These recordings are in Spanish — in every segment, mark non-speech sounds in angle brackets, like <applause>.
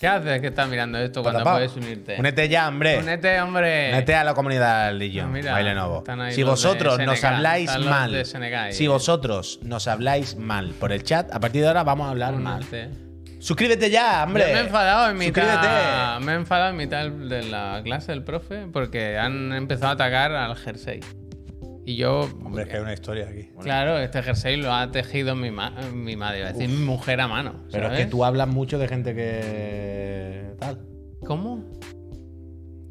¿Qué haces que estás mirando esto cuando puedes unirte? Únete ya, hombre. Únete, hombre. Únete a la comunidad Legion, Ah, están ahí Si vosotros nos Senegal, habláis mal, Senegal. si vosotros nos habláis mal por el chat, a partir de ahora vamos a hablar mal. Suscríbete ya, hombre. Yo me he enfadado en mitad. Suscríbete. Me he enfadado en mitad de la clase del profe porque han empezado a atacar al jersey. Y yo. Hombre, es que hay una historia aquí. Claro, este jersey lo ha tejido mi, ma- mi madre, iba a decir mi mujer a mano. Pero es que tú hablas mucho de gente que. tal. ¿Cómo?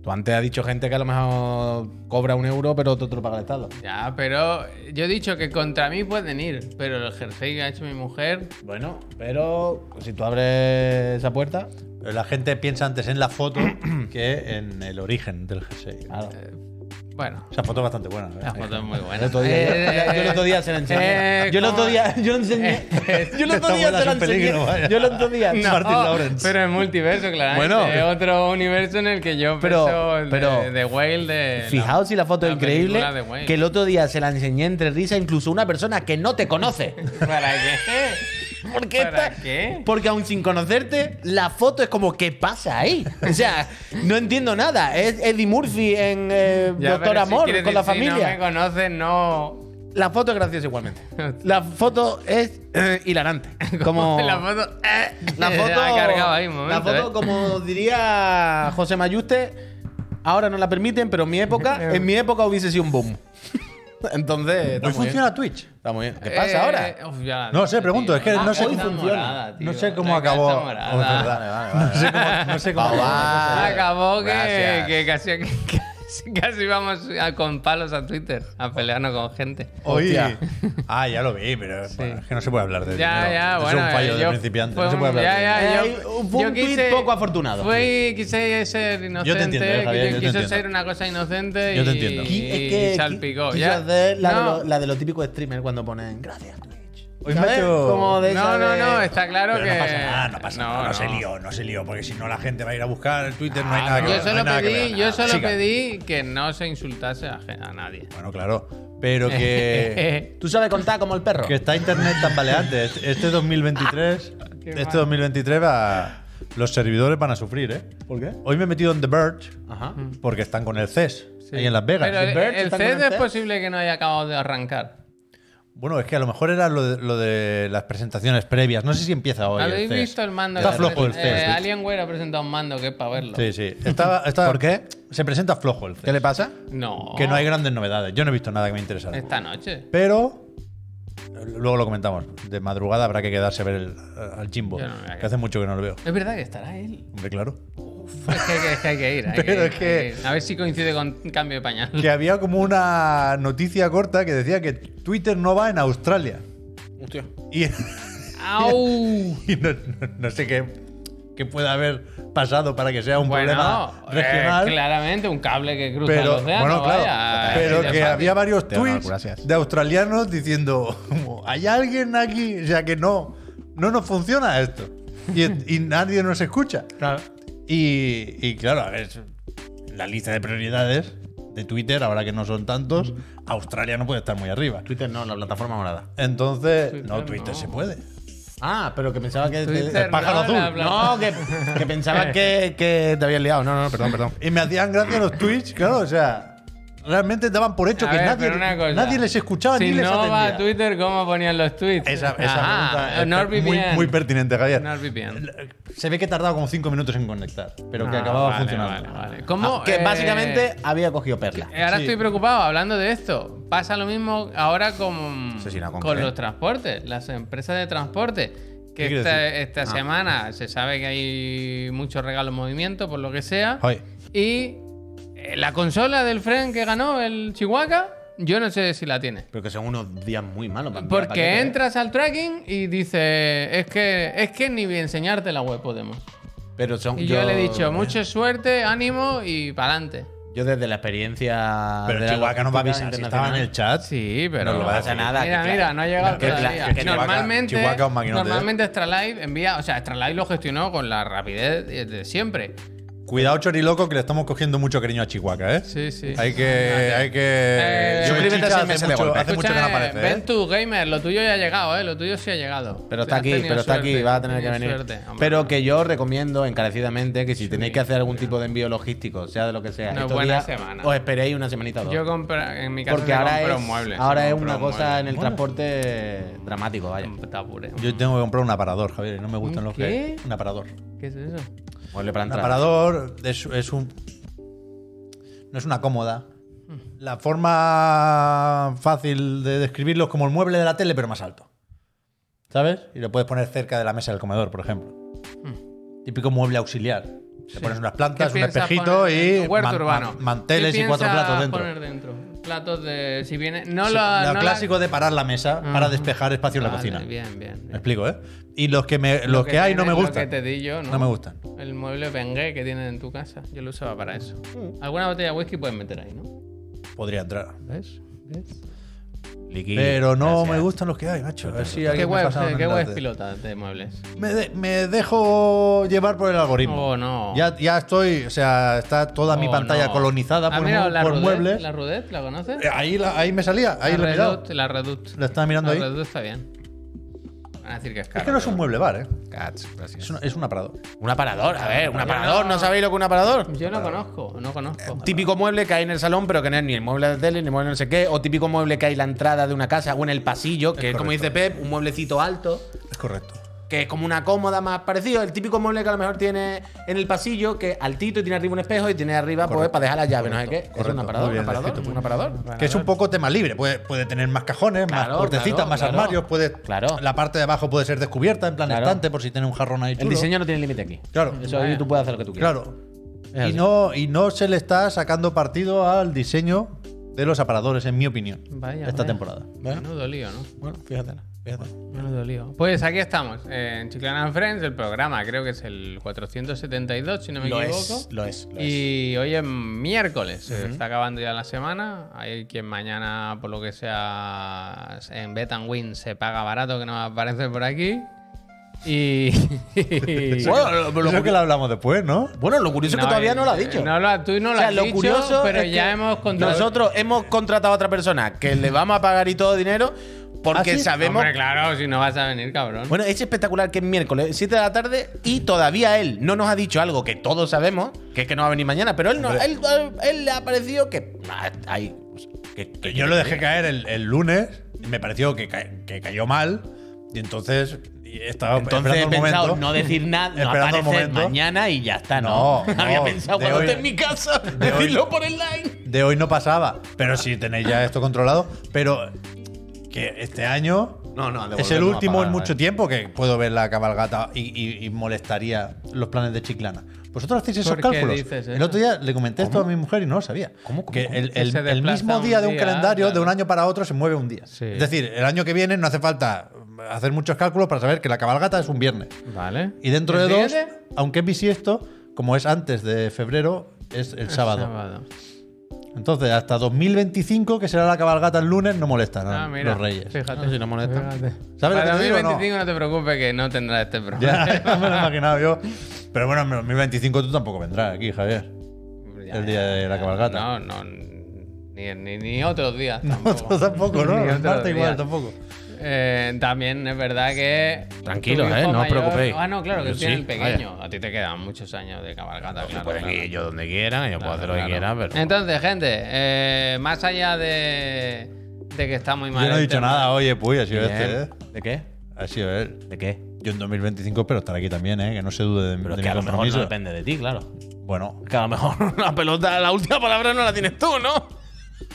Tú antes has dicho gente que a lo mejor cobra un euro, pero tú te lo paga el Estado. Ya, pero yo he dicho que contra mí pueden ir, pero el jersey que ha hecho mi mujer. Bueno, pero si tú abres esa puerta. Pero la gente piensa antes en la foto <coughs> que en el origen del jersey. Claro. Bueno, Esa foto es bastante buena. ¿eh? la foto es muy buena. El otro día- Eh, yo el otro día se la enseñé. eh, yo el otro día, yo enseñé. Yo el otro día se la es enseñé. Yo el otro día. No, Martin Lawrence. Pero en multiverso, claro. Bueno. Es otro universo en el que yo Pero- el pero- de, de Whale de. Fijaos si la foto es increíble. de. Que el otro día se la enseñé entre risa incluso a una persona que no te conoce. <laughs> ¿Para qué? ¿Por qué ¿Para qué? Porque aún sin conocerte, la foto es como, ¿qué pasa ahí? O sea, no entiendo nada. Es Eddie Murphy en eh, Ya, Doctor si Amor con la decir, Si no me familia. conoces, no. La foto es graciosa igualmente. La foto es eh, hilarante. <laughs> Como La foto. eh, La <laughs> foto, ahí la foto como diría José Mayuste, ahora no la permiten, pero en mi época, <laughs> en mi época hubiese sido un boom. Entonces, Hoy funciona bien. Twitch. Está muy bien. ¿Qué pasa Eh, ahora? uf, ya, No sé, pregunto, es que no sé cómo funciona. No sé cómo acabó. Oh, es verdad. No sé cómo, no sé cómo Va, acabó. que, que casi, <laughs> casi, casi vamos a- con palos a Twitter a pelearnos con gente. Hoy. Hostia. <laughs> Ah, ya lo vi, pero bueno, es que no se puede hablar de Ya, dinero. ya, Eso bueno. Es un fallo eh, de yo- principiante. fue No se puede un- hablar ya, de ya, Eh, yo- fue yo un tuit quise- poco afortunado. Fue, quise ser inocente. Yo te entiendo, eh, Javier, yo te quise entiendo. ser una cosa inocente Yo te y, entiendo. Y que salpicó. ya. hacer la, de No. lo, la de lo típico de streamer cuando ponen gracias ¿Sabes? hecho- Como de No, esa no, de- no, está claro Pero que. no pasa nada, no pasa nada. No, se lió, no se lió, porque si no la gente va a ir a buscar el Twitter, no hay nada que Yo no hay solo nada que pedí, ver. yo solo Siga. pedí que no se insultase a, gen- a nadie. Bueno, claro. Pero que. <laughs> ¿Tú sabes contar como el perro? que está internet tambaleante. Este- Este 2023. <laughs> Qué este mal. 2023 va. Los servidores van a sufrir, ¿eh? ¿Por qué? Hoy me he metido en The Verge Ajá. porque están con el CES. Sí. Ahí en Las Vegas. Pero el, Birds el están con CES el es CES. posible que no haya acabado de arrancar. Bueno, es que a lo mejor era lo de, lo de las presentaciones previas. No sé si empieza hoy. el ¿Habéis CES. visto el mando? Está flojo el CES. eh, Alienware ha presentado un mando que es para verlo. Sí, sí. Estaba, <laughs> estaba- ¿Por qué? Se presenta flojo el CES. ¿Qué le pasa? No. Que no hay grandes novedades. Yo no he visto nada que me interesara. Esta noche. Pero. Luego lo comentamos. De madrugada habrá que quedarse a ver el- al Jimbo. Yo no me voy a que quedar. hace mucho que no lo veo. Es verdad que estará él. Hombre, claro. Uf, es, que, es que hay que ir. hay <laughs> Pero que es ir, que- hay ir. A ver si coincide con cambio de pañal. Que había como una noticia corta que decía que Twitter no va en Australia. Hostia. Y, ¡Au! <laughs> y no, no- no sé qué, qué puede haber pasado para que sea un Bueno, problema eh, regional. claramente un cable que cruza el pero, océano. bueno, claro, vaya, pero que fácil. había varios tweets de australianos diciendo, <laughs> hay alguien aquí, o sea que no, no nos funciona esto. Y, y nadie nos escucha. Claro. Y, y claro, a ver, la lista de prioridades de Twitter, ahora que no son tantos, Australia no puede estar muy arriba. Twitter no, la plataforma morada. Entonces, Twitter no, Twitter no. se puede. Ah, pero que pensaba que. Twitter el pájaro no, la azul. No, que, que pensaba que, que te habías liado. No, no, perdón, perdón. Y me hacían gracia los tweets, claro, o sea, realmente daban por hecho A que ver, nadie, cosa. nadie les escuchaba si ni les no va a atendía. Twitter, ¿cómo ponían los tweets? Esa, esa pregunta es muy, muy pertinente, Javier. Se ve que tardaba como 5 minutos en conectar, pero que Ah, acababa vale, funcionando. Vale, vale. ¿Cómo, Ah, que eh, básicamente había cogido perla. eh, Ahora Sí. estoy preocupado hablando de esto. Pasa lo mismo ahora con, con los transportes, las empresas de transporte. ¿Qué Que esta, esta Ah. semana se sabe que hay muchos regalos en movimiento, por lo que sea. Joder, Y la consola del Fren que ganó, el Chihuahua, yo no sé si la tiene. Pero que son unos días muy malos. para Porque ¿eh? entras al tracking y dice, es que, es que ni enseñarte la web podemos. Pero son, Y yo, le he dicho, mucha suerte, ánimo y para adelante. Yo desde la experiencia. pero de Chihuahua no va a avisar si estaba en el chat. Sí, pero No lo va a pasa nada. Mira, que mira, claro. no ha llegado Que todavía. que Chihuahua- normalmente, Chihuahua maquinote, normalmente Extra Live envía, o sea, Extra Live lo gestionó con la rapidez de, de siempre. Cuidado, Choriloco, que le estamos cogiendo mucho cariño a Chihuahua, ¿eh? Sí, sí. Hay que. Hay que. Eh, Yo, Chicha, hace, mucho, golpe. hace mucho que no aparece. ¿eh? Ven tú, gamer, lo tuyo ya ha llegado, ¿eh? Lo tuyo sí ha llegado. Pero está aquí, pero está aquí, va a tener que venir. tenido suerte, hombre. pero que yo recomiendo encarecidamente que si tenéis que hacer algún tipo de envío logístico, sea de lo que sea, Una buena días, semana. os esperéis una semanita o dos. Yo compra, en mi casa porque ahora compro es, muebles. ahora es una cosa en el transporte dramático, vaya. Está pure. Yo tengo que comprar un aparador, Javier, y no me gustan ¿Un los qué? que. Un aparador. ¿Qué es eso? Mueble para Un entrar. aparador es, es un. No es una cómoda. La forma fácil de describirlo es como el mueble de la tele, pero más alto. ¿Sabes? Y lo puedes poner cerca de la mesa del comedor, por ejemplo. Típico mueble auxiliar. Le pones unas plantas, Hmm. ¿Qué un espejito y man- man- manteles ¿Qué y cuatro platos dentro. poner dentro? Platos de. Si viene. No Sí, lo. lo no la- clásico de parar la mesa para Ajá. despejar espacio en la cocina. Bien, bien. bien. Me explico, ¿eh? Y los que, me, Lo los que, hay no me tienes, lo gustan. que te di yo, ¿no? No me gustan. El mueble Bengue que tienen en tu casa. Yo lo usaba para eso. Alguna botella de whisky puedes meter ahí, ¿no? Podría entrar. ¿Ves? ¿Ves? Pero no gracias. me gustan los que hay, macho. A ver si ¿Qué me web, un ¿qué web pilota de muebles? Me, de- me dejo llevar por el algoritmo. Oh, no. Ya, ya estoy, o sea, está toda mi Oh, pantalla no. colonizada ¿Has por, la por Rudet? muebles. ¿La Rudet? ¿La conoces? Eh, Ahí, la- ahí me salía, ahí la lo he mirado. La Redut. Lo estaba mirando La ahí. Redut está bien. Van a decir que es caro. Es que no es un mueble bar, ¿eh? Cats, gracias. Es un, es un aparador. Un aparador, a ver, un Yo aparador, no- ¿no sabéis lo que es un aparador? Yo no conozco, no conozco. Típico mueble que hay en el salón, pero que no es ni el mueble de tele, ni el mueble no sé qué. O típico mueble que hay en la entrada de una casa o en el pasillo, que es, como dice Pep, un mueblecito alto, Es correcto. Que es como una cómoda más parecido. El típico mueble que a lo mejor tiene en el pasillo, que es altito y tiene arriba un espejo y tiene arriba pues, para dejar las llaves, no sé qué. Es un aparador, un aparador, un aparador. Que es un poco tema libre. Puede, puede tener más cajones, Claro, más puertecitas, claro, más claro. armarios. Puede, Claro. La parte de abajo puede ser descubierta, en plan Claro. estante, por si tiene un jarrón ahí El diseño no tiene límite aquí. Claro. Eso ahí tú puedes hacer lo que tú quieras. Claro. Y no, y no se le está sacando partido al diseño de los aparadores, en mi opinión. Vaya, esta vaya. temporada. Menudo lío, ¿no? Bueno, fíjate, fíjate. Menudo lío. Pues aquí estamos, eh, en Chiclana and Friends, el programa, creo que es el 472, si no me Lo equivoco. es, lo es, lo es. Y hoy es miércoles, se está acabando ya la semana. Hay quien mañana, por lo que sea, en Bet and Win se paga barato, que no aparece por aquí. Y. <laughs> <laughs> Bueno, lo- lo- que lo hablamos después, ¿no? Bueno, lo curioso es que todavía no lo ha dicho. No lo, tú no lo O sea, has lo dicho, curioso pero es ya que hemos contratado. Nosotros hemos contratado a otra persona que le vamos a pagar y todo dinero porque ¿Ah, sí? sabemos. Hombre, claro, si no vas a venir, cabrón. Bueno, es espectacular que es miércoles, 7 de la tarde, y todavía él no nos ha dicho algo que todos sabemos, que es que no va a venir mañana, pero él, no, él, él le ha parecido que. ah, ahí, que- que- Yo lo dejé caer el, el lunes y me pareció que, ca- que cayó mal. Y entonces estaba Entonces he pensado momento. no decir nada, no aparecer mañana y ya está, ¿no? No, <laughs> no, Había pensado de cuando hoy- esté en mi casa, de <laughs> hoy- decirlo por el line. De hoy no pasaba. Pero sí tenéis ya esto controlado. Pero que este año No, no, de es el último en mucho vale. tiempo que puedo ver la cabalgata y, y- y molestaría los planes de Chiclana. ¿Vosotros hacéis esos ¿Por qué cálculos? el otro día le comenté esto a mi mujer y no lo sabía. ¿Cómo, cómo, que el, Que el- el mismo día de un día, calendario de un año para otro se mueve un día. Sí. Es decir, el año que viene no hace falta hacer muchos cálculos para saber que la cabalgata es un viernes. Vale. Y dentro de ¿El dos, aunque es bisiesto, como es antes de febrero, es el sábado. Sábado. Entonces, hasta 2025, que será la cabalgata el lunes, no molestan a Ah, mira. los reyes. Fíjate. No, si no molestan. Fíjate. ¿Sabes lo Para que te digo o no? 2025 no? te preocupes que no tendrá este programa. Ya, <laughs> ya me lo he <laughs> imaginado yo. Pero bueno, en 2025 tú tampoco vendrás aquí, Javier. Ya, el día de la cabalgata. No, no. Ni, ni, ni otros días. <laughs> No, Tampoco. tú tampoco, ¿no? Ni En otros Marte igual días. tampoco. Eh, también es verdad que. Tranquilos, eh, no os mayor- preocupéis. Ah, no, claro, que Yo tiene sí, el pequeño. A ti te quedan muchos años de cabalgata, claro. Pueden claro. ir ellos donde quieran, yo puedo hacer lo que quiera, pero. Entonces, gente, eh, más allá de, de que está muy mal. Yo no he dicho tema- nada, oye, puy, ha sido Bien. este, ¿eh? ¿De qué? Ha sido él. ¿De qué? Yo en 2025 espero estar aquí también, ¿eh? Que no se dude de, Pero de que mi a lo mejor no depende de ti, claro. Bueno, que a lo mejor <laughs> la pelota, la última palabra no la tienes tú, ¿no?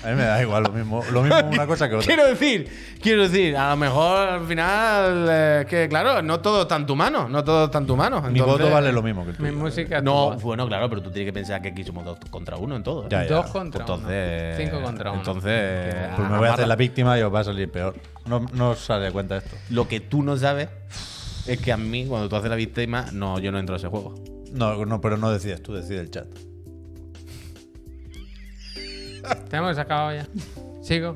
A mí me da igual lo mismo. Lo mismo una cosa que <laughs> otra. Quiero decir, quiero decir, a lo mejor al final, eh, que claro, no todo está en tu mano, no todo está en tu mano. Mi entonces- voto vale lo mismo que el Mi música. No, bueno, claro, pero tú tienes que pensar que aquí somos dos contra uno en todo. ¿eh? Ya, ya. Dos contra uno. Entonces. Cinco contra uno. Entonces. Pues me voy a hacer la víctima y os va a salir peor. No, no os sale a cuenta esto. Lo que tú no sabes es que a mí, cuando tú haces la víctima, no, yo no entro a ese juego. No, no, pero no decides tú, decide el chat. Tenemos acabado ya. Sigo.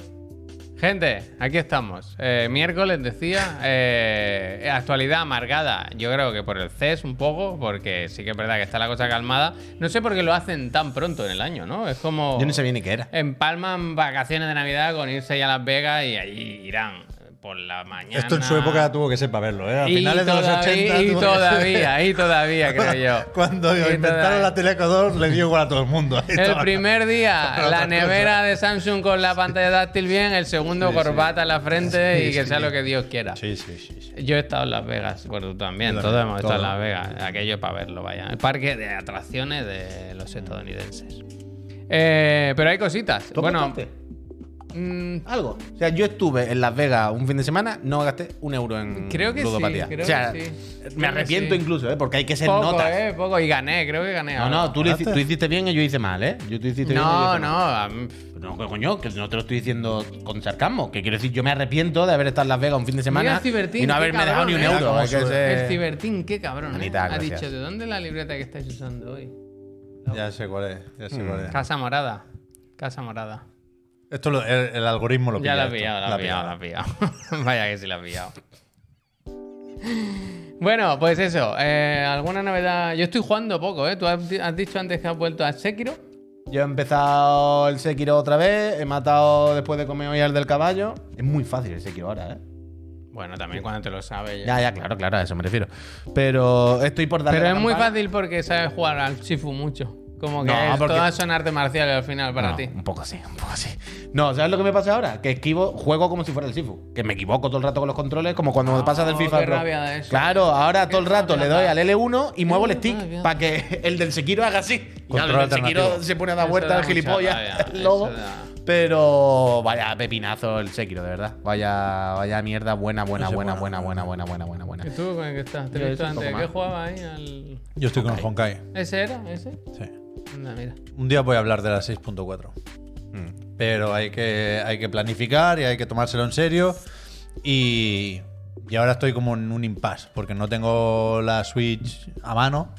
Gente, aquí estamos. Eh, miércoles decía, eh, actualidad amargada. Yo creo que por el CES un poco, porque sí que es verdad que está la cosa calmada. No sé por qué lo hacen tan pronto en el año, ¿no? Es como... Yo no sabía ni qué era. Empalman vacaciones de Navidad con irse ya a Las Vegas y allí irán por la mañana. Esto en su época tuvo que ser para verlo, ¿eh? A Y finales de los todavía- 80. Y que- todavía, y todavía, creo yo. <laughs> Cuando Y inventaron todavía. la Teleco 2, le dio igual a todo el mundo. <laughs> El primer día, <laughs> la nevera de Samsung con la pantalla táctil bien, el segundo, Sí, corbata en la frente Sí, y que sea lo que Dios quiera. Sí, sí, sí. Yo he estado en Las Vegas, bueno, tú también, todos hemos estado en. Las Vegas. Aquello para verlo, vaya. El parque de atracciones de los estadounidenses. Eh, pero hay cositas. ¿Tú Bueno? Mm, Algo. O sea, yo estuve en Las Vegas un fin de semana, no gasté un euro en Creo que sí, ludopatía. creo o sea, que sí. me arrepiento sí. incluso, ¿eh? Porque hay que ser poco, notas. eh, poco. Y gané, creo que gané. No, algo. no, tú, tú hiciste bien y yo hice mal, ¿eh? Yo tú hiciste bien y yo No, hice no. No, coño, que no te lo estoy diciendo con sarcasmo. Que quiero decir, yo me arrepiento de haber estado en Las Vegas un fin de semana y no haberme cabrón, dejado ni un ¿eh? euro. Sube. ser- El Cibertín, qué cabrón. ¿eh? Manita, ha gracias. dicho, ¿de dónde es la libreta que estáis usando hoy? Ya sé cuál es. Ya sé cuál es. Casa Morada. Casa Morada. Esto lo- el, el algoritmo lo Ya pilla la he esto. pillado, la La he pillado, pilla. la he pillado. <laughs> Vaya que sí la he pillado. Bueno, pues eso. eh, ¿Alguna novedad? Yo estoy jugando poco, ¿eh? Tú has, di- has dicho antes que has vuelto a Sekiro. Yo he empezado el Sekiro otra vez, he matado después de comer hoy al del caballo. Es muy fácil el Sekiro ahora, ¿eh? Bueno, también cuando te lo sabes ya. Ya, ya, claro, claro, a eso me refiero. Pero estoy por darle Pero la es muy fácil porque sabes jugar al Shifu mucho. Como que No, es- porque- todas son artes marciales al final para No, ti. Un poco así, un poco así. No, ¿sabes lo que me pasa ahora? Que esquivo, juego como si fuera el Sifu. Que me equivoco todo el rato con los controles, como cuando me pasa del Oh, FIFA. qué Pro. rabia eso. Claro, ahora Qué todo el rato le doy al L1 y muevo el stick para que el del Sekiro haga así. Y Control claro, el del Sekiro se pone a dar vueltas el mucha gilipollas, <laughs> el lobo. Pero vaya pepinazo el Sekiro, de verdad. Vaya, vaya mierda buena, buena, buena, buena, buena, bueno. buena, buena, buena, ¿Y buena. tú con el que estás? Te he visto antes. ¿Qué jugaba ahí? Al... Yo estoy con Honkai. ¿Ese era? ¿Ese? Sí. Mira. Un día voy a hablar de la 6.4. Mm. Pero hay que, hay que planificar y hay que tomárselo en serio. Y, y ahora estoy como en un impasse, porque no tengo la Switch a mano.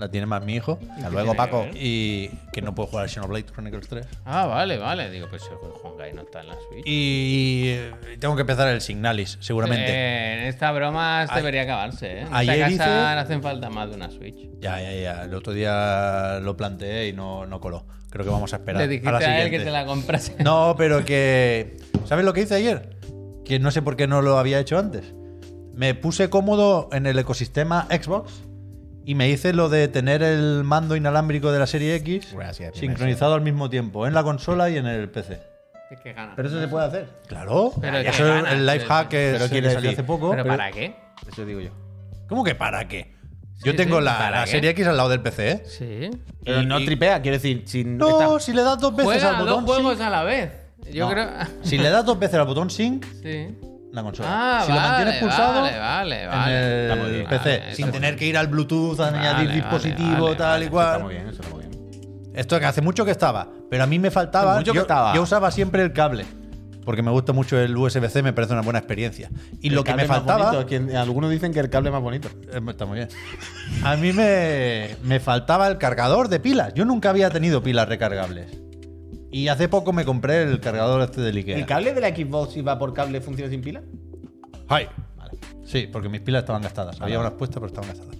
La tiene más mi hijo. Hasta luego, Paco. Y que no puedo jugar al Xenoblade Chronicles 3. Ah, vale, vale. Digo, pues el Honkai no está en la Switch. Y eh, tengo que empezar el Signalis, seguramente. Eh, en esta broma debería acabarse, ¿eh? En ayer casa hice- le hacen falta más de una Switch. Ya, ya, ya. El otro día lo planteé y no, no coló. Creo que vamos a esperar. Le a dijiste la a, él siguiente. que te la comprase. <laughs> No, pero que. ¿Sabes lo que hice ayer? Que no sé por qué no lo había hecho antes. Me puse cómodo en el ecosistema Xbox y me hice lo de tener el mando inalámbrico de la serie X Gracias, sincronizado al mismo tiempo en la consola y en el PC. Pero eso se puede hacer. Claro, Pero eso es el life hack que, Pero se- salió hace poco. ¿Pero pero- para qué? Eso digo yo. ¿Cómo que para qué? Sí, Yo tengo sí, la, serie X al lado del PC, ¿eh? Sí. Pero Y- no tripea, quiero decir, sin No, si le das dos veces Juega al a dos botón juegos sync, a la vez. Yo No. creo. Si le das dos veces al botón sync, sí. La consola. Ah, si vale, lo mantienes pulsado, vale, vale, en vale. Muy el bien. PC, Vale, sin tener que ir al Bluetooth, Vale, añadir vale, dispositivo, vale, tal vale. y Eso cual. está muy bien, eso está muy bien. Esto que hace mucho que estaba, pero a mí me faltaba. Hace mucho que yo, estaba. yo usaba siempre el cable, porque me gusta mucho el USB-C, me parece una buena experiencia. Y El lo que me faltaba. bonito, algunos dicen que el cable más bonito. Eh, Está muy bien. A mí me, me faltaba el cargador de pilas. Yo nunca había tenido pilas recargables. Y hace poco me compré el cargador este del Ikea. ¿El cable de la Xbox si va por cable funciona sin pila? Hi. Sí, porque mis pilas estaban gastadas. Había unas puestas, pero estaban gastadas.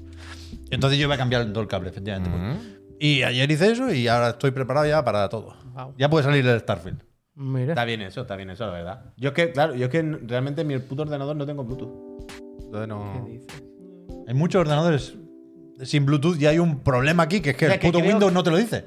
Entonces yo iba a cambiar todo el cable, efectivamente. pues. Y ayer hice eso y ahora estoy preparado ya para todo. Wow. Ya puede salir el Starfield. Mira. Está bien eso, está bien eso, la verdad. Yo es que, claro, yo es que realmente en mi puto ordenador no tengo Bluetooth. Entonces no. ¿Qué dices? Hay muchos ordenadores sin Bluetooth y hay un problema aquí, que es que O sea, el que puto creo- Windows no te lo dice.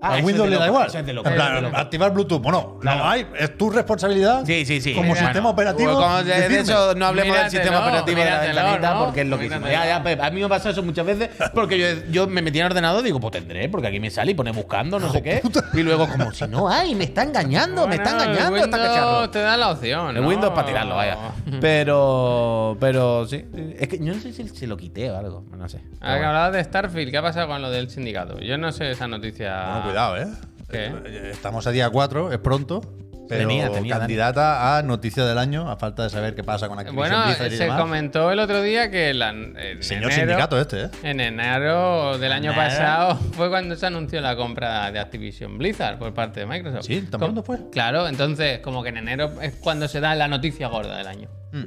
Ah, Al eso Windows le da igual. es En plan, es activar Bluetooth. Bueno, Claro. no hay. Es tu responsabilidad. Sí, sí, sí. Como sistema operativo. Como de, de eso no hablemos del sistema operativo de la ventanita ¿no? porque es loquísimo. Ya, Míratelo. ya, Pep, a mí me pasa eso muchas veces porque yo, yo me metí en el ordenador y digo, pues tendré, porque aquí me sale y pone buscando, no sé qué. Y luego, como si no hay, me está engañando, me está el engañando esta Windows te da la opción. El ¿no? Windows para tirarlo, vaya. Pero, pero sí. Es que yo no sé si se lo quité o algo. No sé. Ahora que hablabas de Starfield, ¿qué ha pasado con lo del sindicato? Yo no sé esa noticia. Cuidado, ¿eh? ¿Qué? Estamos a día 4, es pronto. Pero Tenía, tenía, Dani. candidata a noticia del año, a falta de saber qué pasa con Activision Bueno, Blizzard y se demás. comentó el otro día que la, en Señor enero- sindicato este, ¿eh? En enero del año Enero. pasado <laughs> fue cuando se anunció la compra de Activision Blizzard por parte de Microsoft. Sí, ¿tan pronto fue? Claro, entonces como que en enero es cuando se da la noticia gorda del año. Mm.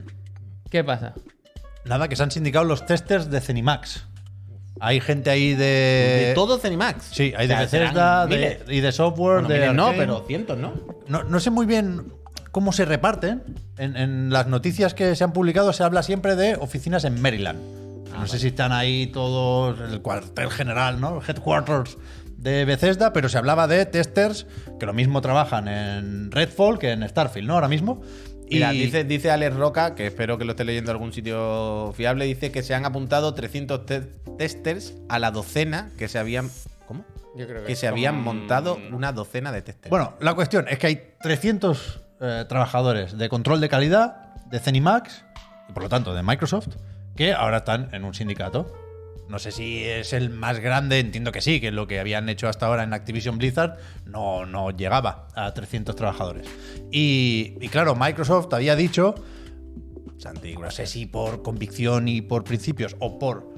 ¿Qué pasa? Nada, que se han sindicado los testers de Cenimax. Hay gente ahí de. De todo Cenimax. Sí, hay de O sea, serán Bethesda de- y de software, Bueno, de. miles no, pero cientos, ¿no? No, no sé muy bien cómo se reparten. En, en las noticias que se han publicado se habla siempre de oficinas en Maryland. Ah, no sé si están ahí todos, el cuartel general, ¿no? Headquarters de Bethesda, pero se hablaba de testers que lo mismo trabajan en Redfall que en Starfield, ¿no? Ahora mismo. Mira, Y- dice, dice Alex Roca, que espero que lo esté leyendo en algún sitio fiable, dice que se han apuntado 300 te- testers a la docena que se habían. ¿Cómo? Yo creo Que se habían montado una docena de testers. Bueno, la cuestión es que hay 300 eh, trabajadores de control de calidad de Cenimax, y por lo tanto de Microsoft, que ahora están en un sindicato. No sé si es el más grande, entiendo que sí, que lo que habían hecho hasta ahora en Activision Blizzard no, no llegaba a 300 trabajadores. Y, y claro, Microsoft había dicho, Santi, no sé si por convicción y por principios o por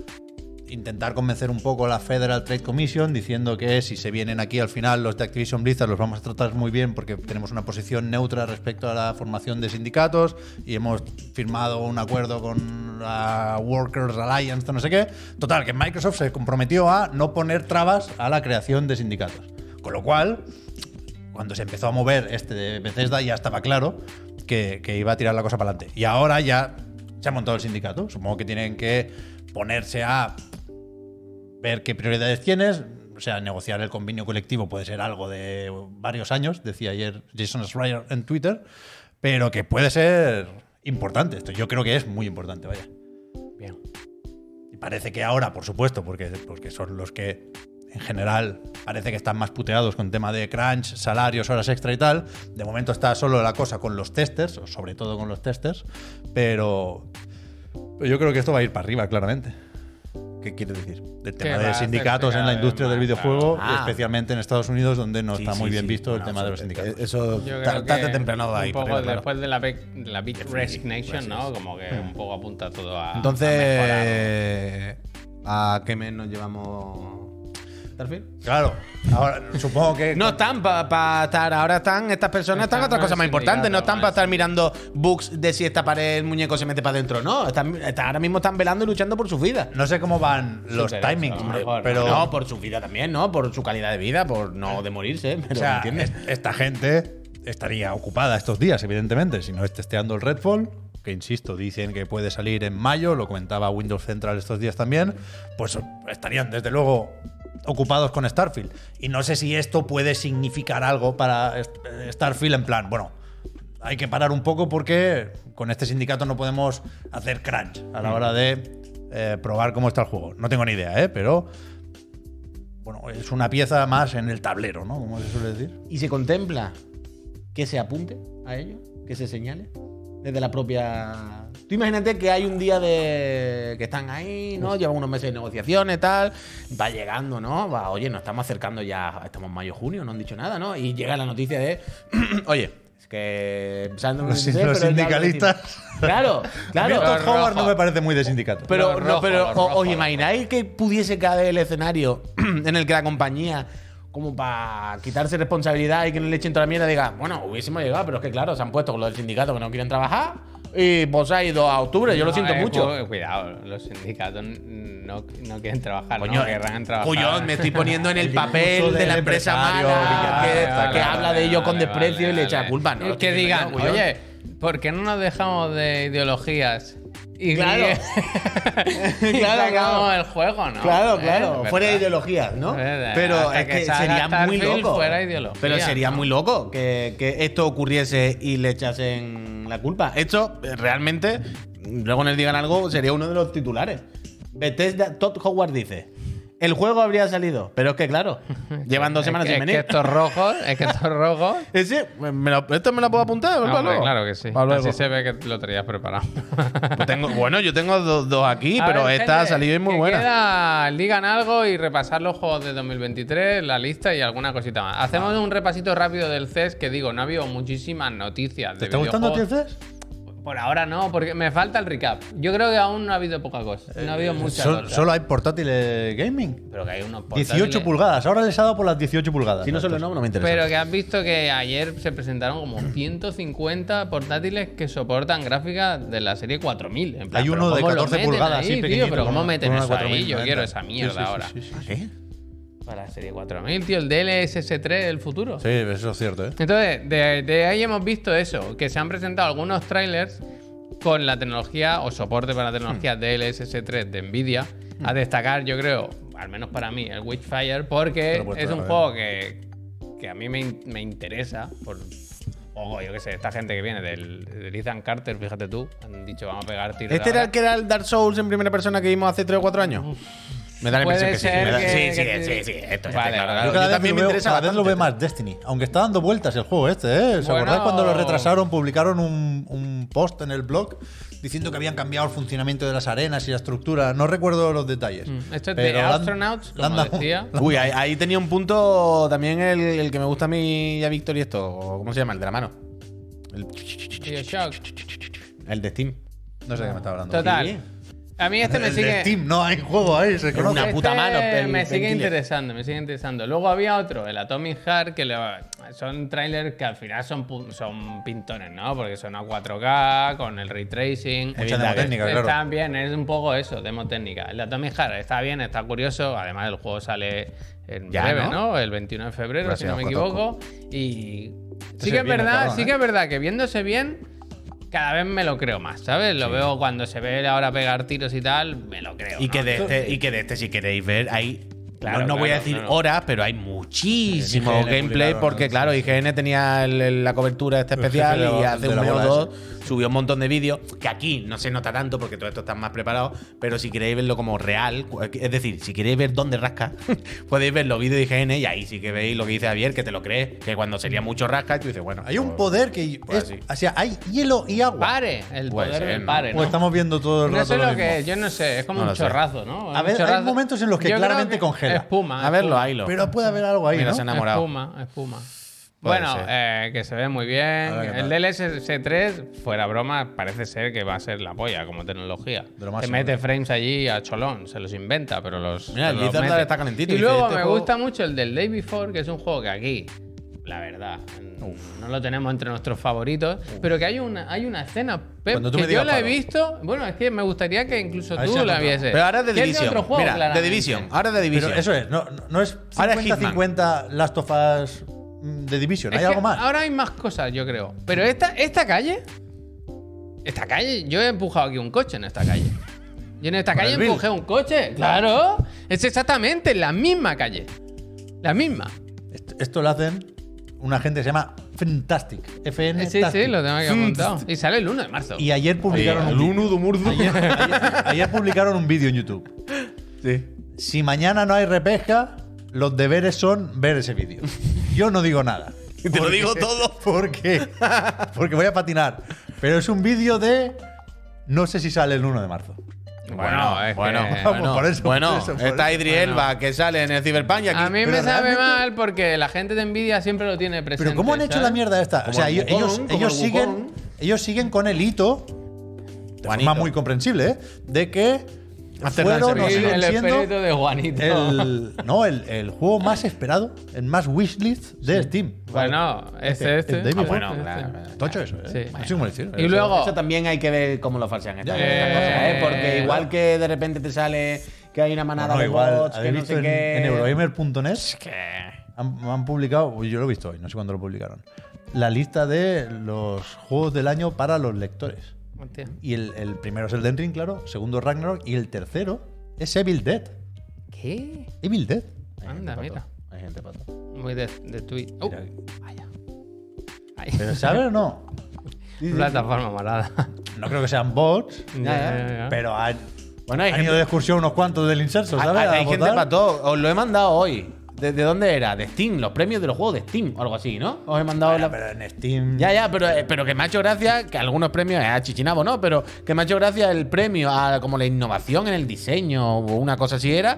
intentar convencer un poco la Federal Trade Commission diciendo que si se vienen aquí al final los de Activision Blizzard los vamos a tratar muy bien porque tenemos una posición neutra respecto a la formación de sindicatos y hemos firmado un acuerdo con la Workers Alliance, no sé qué. Total, que Microsoft se comprometió a no poner trabas a la creación de sindicatos. Con lo cual, cuando se empezó a mover este de Bethesda ya estaba claro que iba a tirar la cosa para adelante. Y ahora ya se ha montado el sindicato. Supongo que tienen que ponerse a ver qué prioridades tienes. O sea, negociar el convenio colectivo puede ser algo de varios años, decía ayer Jason Schreier en Twitter, pero que puede ser importante. Esto yo creo que es muy importante, vaya. Bien. Y parece que ahora, por supuesto, porque, porque son los que en general parece que están más puteados con tema de crunch, salarios, horas extra y tal. De momento está solo la cosa con los testers, o sobre todo con los testers, pero, pero yo creo que esto va a ir para arriba, claramente. ¿Qué quiere decir? Del Que tema de a sindicatos en la industria del videojuego. Ah. especialmente en Estados Unidos, donde no Sí, está sí, muy bien sí. visto el tema de los sindicatos. Eso tarde temprano va un ahí. poco pero claro. después de la, Big- la Big friki, Resignation, ¿no? Como que un poco apunta todo a. Entonces, ¿a qué mes nos llevamos? ¿Starfield? Claro, ahora supongo que. No están para estar, ahora están, estas personas están, Están otras cosas más importantes, no están para estar mirando bugs de si esta pared el muñeco se mete para adentro, no, están, están- ahora mismo están velando y luchando por su vida. No sé cómo van los timings, mejor, pero. no, por su vida también, ¿no? Por su calidad de vida, por no de morirse, pero O sea, ¿me entiendes? est- esta gente estaría ocupada estos días, evidentemente, si no es testeando el Redfall, que insisto, dicen que puede salir en mayo, lo comentaba Windows Central estos días también, pues estarían desde luego ocupados con Starfield. Y no sé si esto puede significar algo para est- Starfield en plan, bueno, hay que parar un poco porque con este sindicato no podemos hacer crunch a la hora de eh, probar cómo está el juego. No tengo ni idea, ¿eh? pero bueno, es una pieza más en el tablero, ¿no? Como se suele decir. Y se contempla que se apunte a ello, que se señale desde la propia. Tú imagínate que hay un día de que están ahí, ¿no? Llevan unos meses de negociaciones, tal. Va llegando, ¿no? Va, oye, nos estamos acercando ya, estamos en mayo, junio, no han dicho nada, ¿no? Y llega la noticia de, <clears throat> oye, es que Los, 2016, los sindicalistas. Claro, <laughs> claro. A mí Todd Los Howard no me parece muy de sindicato. Pero, Los no, pero los o- rojos, ¿os los imagináis que pudiese caer el escenario <clears throat> en el que la compañía, como para quitarse responsabilidad y que no le echen toda la mierda, diga, bueno, hubiésemos llegado, pero es que claro, se han puesto con lo del sindicato que no quieren trabajar y vos ha ido a octubre, yo lo siento eh, mucho. cu- Cuidado, los sindicatos no, no quieren trabajar, Coño, no querrán trabajar. Cuyo, me estoy poniendo en <laughs> el, El papel de la empresa mala que, vale, que vale, habla de vale, ello con vale, desprecio y le echa vale. culpa, ¿no? Que digan, oye, ¿por qué no nos dejamos de ideologías? Y Claro. <laughs> y Claro, claro. el juego, ¿no? Claro, Eh, claro, fuera de ideologías, ¿no? Pero es que sería muy loco. fuera ideología, Pero sería ¿no? muy loco que, que esto ocurriese y le echasen la culpa. Esto eh, realmente, luego nos digan algo, sería uno de los titulares. Bethesda, Todd Howard dice. El juego habría salido. Pero es que, claro, <laughs> llevan dos semanas es, sin que- venir. Es que estos rojos, es que estos rojos. <laughs> Ese, me lo- ¿Esto me lo puedo apuntar? Hombre, para luego? claro que sí. Así se ve que lo tenías preparado. <laughs> Pues tengo- bueno, yo tengo dos, dos aquí, A pero ver, esta ha gente, salido y es muy buena. queda- digan algo y repasar los juegos de 2023, la lista y alguna cosita más. Hacemos un repasito rápido del CES, que digo, no ha habido muchísimas noticias. ¿Te de está gustando el. CES? Por ahora no, porque me falta el recap. Yo creo que aún no ha habido poca cosa. No ha habido mucha Sol- cosa. solo hay portátiles gaming. Pero que hay unos 18 portátiles- pulgadas. Ahora les ha dado por las 18 pulgadas. Si no solo no, no me interesa. Pero que has visto que ayer se presentaron como <clears throat> 150 portátiles que soportan gráficas de la serie 4000. En plan, Hay pero uno de ¿cómo lo 14 meten pulgadas, ahí, así tío? pequeñito, Pero con ¿cómo una- meten con una eso ahí? 4090. Yo quiero esa mierda sí, sí, ahora. sí, sí. ¿Qué? Para la serie 4000, tío, el DLSS3 del futuro. Sí, eso es cierto, ¿eh? Entonces, de, de ahí hemos visto eso, que se han presentado algunos trailers con la tecnología o soporte para la tecnología Hmm. DLSS3 de Nvidia. A destacar, yo creo, al menos para mí, el Witchfire, porque es un juego que, que a mí me, me interesa por... Ojo, yo qué sé, esta gente que viene del, del Ethan Carter, fíjate tú, han dicho vamos a pegar tiros. ¿Este era el que era el Dark Souls en primera persona que vimos hace 3 o 4 años? Me da la impresión que sí. ser me da- que- sí, sí, que- sí, sí, esto, Vale, este, claro. Yo cada Yo vez, también lo me veo, interesa cada vez lo veo más Destiny. Aunque está dando vueltas el juego este, ¿eh? ¿Os Bueno. acordáis cuando lo retrasaron? Publicaron un, un post en el blog diciendo que habían cambiado el funcionamiento de las arenas y la estructura. No recuerdo los detalles. Mm, Esto es de han- Astronauts, como dado- decía. <laughs> Uy, ahí, ahí tenía un punto también el, el que me gusta a mí y a Víctor y esto. ¿Cómo se llama? El de la mano. El, el de Steam. No sé de qué me está hablando. Total. A mí este me El de sigue... Steam, no hay juego ahí. Se conoce. una puta mano, el- me sigue interesando, me sigue interesando. Luego había otro, el Atomic Heart, que le- son trailers que al final son, son pintones, ¿no? Porque son a 4K, con el ray tracing. Mucha demo técnica, claro. Están bien, es un poco eso, demo técnica. El de Atomic Heart está bien, está curioso. Además, el juego sale en Ya, breve, ¿no? ¿no? El 21 de febrero, Gracias, si no me equivoco. Y Este sí que es verdad, cabrón, sí ¿eh? que es verdad que viéndose bien, cada vez me lo creo más, ¿sabes? Lo veo cuando se ve ahora pegar tiros y tal, me lo creo. Y ¿no? que, de este, y que de este, si queréis ver, hay. Claro, no, no voy a decir claro. horas, pero hay muchísimo IGN gameplay porque, ¿no? claro, IGN tenía el- el- la cobertura esta especial y hace un mes o dos subió un montón de vídeos que aquí no se nota tanto porque todo esto está más preparado, pero si queréis verlo como real, es decir, si queréis ver dónde rasca, <laughs> podéis ver los vídeos de IGN y ahí sí que veis lo que dice Javier, que te lo crees, que cuando sería mucho rasca, y tú dices, bueno, Hay un pues- poder que. pues es- así. o sea, hay hielo y agua. Pare, el poder del ¿no? pare, O ¿no? estamos viendo todo el No rato sé lo mismo. que es, yo no sé, es como No un sé. chorrazo, ¿no? A ver, hay momentos en los que claramente que Espuma. A verlo, ahí lo. Pero puede haber algo ahí, Mira, ¿no? se han enamorado. Espuma, espuma. Puede Bueno, eh, que se ve muy bien. El tal. DLSS3, fuera broma, parece ser que va a ser la polla como tecnología. Te mete frames allí a cholón, se los inventa, pero los. Mira, el los mete. está calentito, Y luego este me juego- gusta mucho el del Day Before, que es un juego que aquí, la verdad, no lo tenemos entre nuestros favoritos, pero que hay una, hay una escena, Pep, Cuando tú que me yo la he visto. Bueno, es que me gustaría que incluso tú si la vieses. Pero ahora es de Division. otro juego, Mira, de. Division. Ahora es de Division. Pero eso es, no, no- es Ahora es 50-50 Last of Us mm, de Division. Es ¿Hay algo más? Ahora hay más cosas, yo creo. Pero esta, esta calle. Esta calle. Yo he empujado aquí un coche en esta calle. Yo en esta ¿Con calle empujé un coche. Claro. Es exactamente la misma calle. La misma. Esto, esto lo hacen una gente que se llama Fantastic. FN. Sí, sí, lo tengo aquí apuntado. Y sale el 1 de marzo. Y ayer publicaron el un vi- uno de Murdo. ayer, ayer- ayer publicaron un vídeo en YouTube. Sí. Si mañana no hay repesca, los deberes son ver ese vídeo. Yo no digo nada. <laughs> Te lo digo todo. <laughs> ¿Por qué? Porque voy a patinar. Pero es un vídeo de. No sé si sale el 1 de marzo. Bueno, es bueno, que- Vamos, por eso, bueno, por eso, por está. Idris Elba que sale en el Cyberpunk y aquí. A mí me sabe mal porque la gente de Nvidia siempre lo tiene presente. Pero ¿cómo han hecho ¿sabes? la mierda esta? O sea, el ellos, Wukong, como ellos el siguen, ellos siguen con el hito, de Juanito. forma muy comprensible, ¿eh? de que fueron o siguen el siendo espíritu de Juanito. el, no, el, el juego más esperado, el más wishlist de Steam. Bueno, este, este. el David Ah, Ford. bueno, claro, este. claro. Tocho eso, ¿eh? Sí. Y luego. Eso también hay que ver cómo lo falsean estas, ya, cosas, ¿eh? Porque igual que de repente te sale que hay una manada Bueno, de igual, bots, que no sé en, qué. en Eurogamer.net Que- han, han publicado, yo lo he visto hoy, no sé cuándo lo publicaron, la lista de los juegos del año para los lectores. Hostia. Y el, el primero es el Den Ring, claro, segundo Ragnarok, y el tercero es Evil Dead. ¿Qué? Evil Dead. Anda, mira. Hay gente pato. Muy de, de tweet. Oh, vaya. Ay. Pero ¿sabes o no? <laughs> Plataforma malada. No creo que sean bots, Ya, ya, ya. pero hay- Bueno, hay Han ido de excursión unos cuantos del inserso, hay- ¿sabes? hay- hay gente para todo. Os lo he mandado hoy. ¿De, de dónde era? De Steam, los premios de los juegos de Steam o algo así, ¿no? Os he mandado Bueno, la. pero en Steam. Ya, ya, pero, eh, pero que me ha hecho gracia que algunos premios, es a Chichinabo, ¿no? Pero que me ha hecho gracia el premio a como la innovación en el diseño o una cosa así era.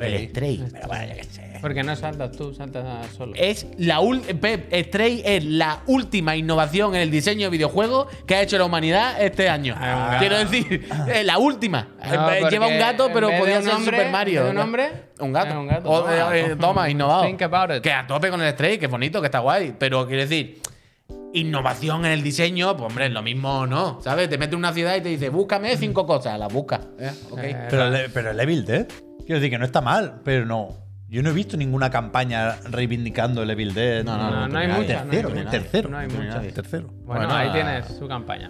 El Stray. Pero bueno, yo qué sé. Porque no saltas tú, saltas solo. Es la Pep, Stray es la última innovación en el diseño de videojuegos que ha hecho la humanidad este año. Ah. Quiero decir, es la última. No, Eh, Lleva un gato, pero podía ser Super Mario. un hombre, Un gato. un gato. O- Toma. eh, eh, toma, innovado. Think about it. Que a tope con el Stray, que es bonito, que está guay. Pero quiero decir, innovación en el diseño, pues hombre, lo mismo no. ¿Sabes? Te metes en una ciudad y te dice, búscame cinco cosas. Las buscas. ¿eh? Eh, Pero, pero el Evil Dead. Quiero decir que no está mal, pero no. Yo no he visto ninguna campaña reivindicando el Evil Dead. No, no, No, no hay tiene mucha, nadie. no Tercero, el nadie. tercero. No hay tiene mucha. nadie, Tercero. Bueno, Bueno, ahí tienes su campaña.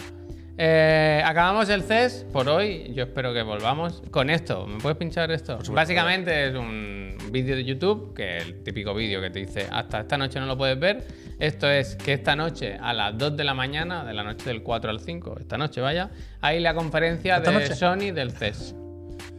Eh, acabamos el CES por hoy. Yo espero que volvamos con esto. ¿Me puedes pinchar esto? Básicamente es un vídeo de YouTube, que es el típico vídeo que te dice hasta esta noche no lo puedes ver. Esto es que esta noche a las 2 de la mañana, de la noche del 4 al 5, esta noche vaya, hay la conferencia ¿Esta de noche? Sony del CES.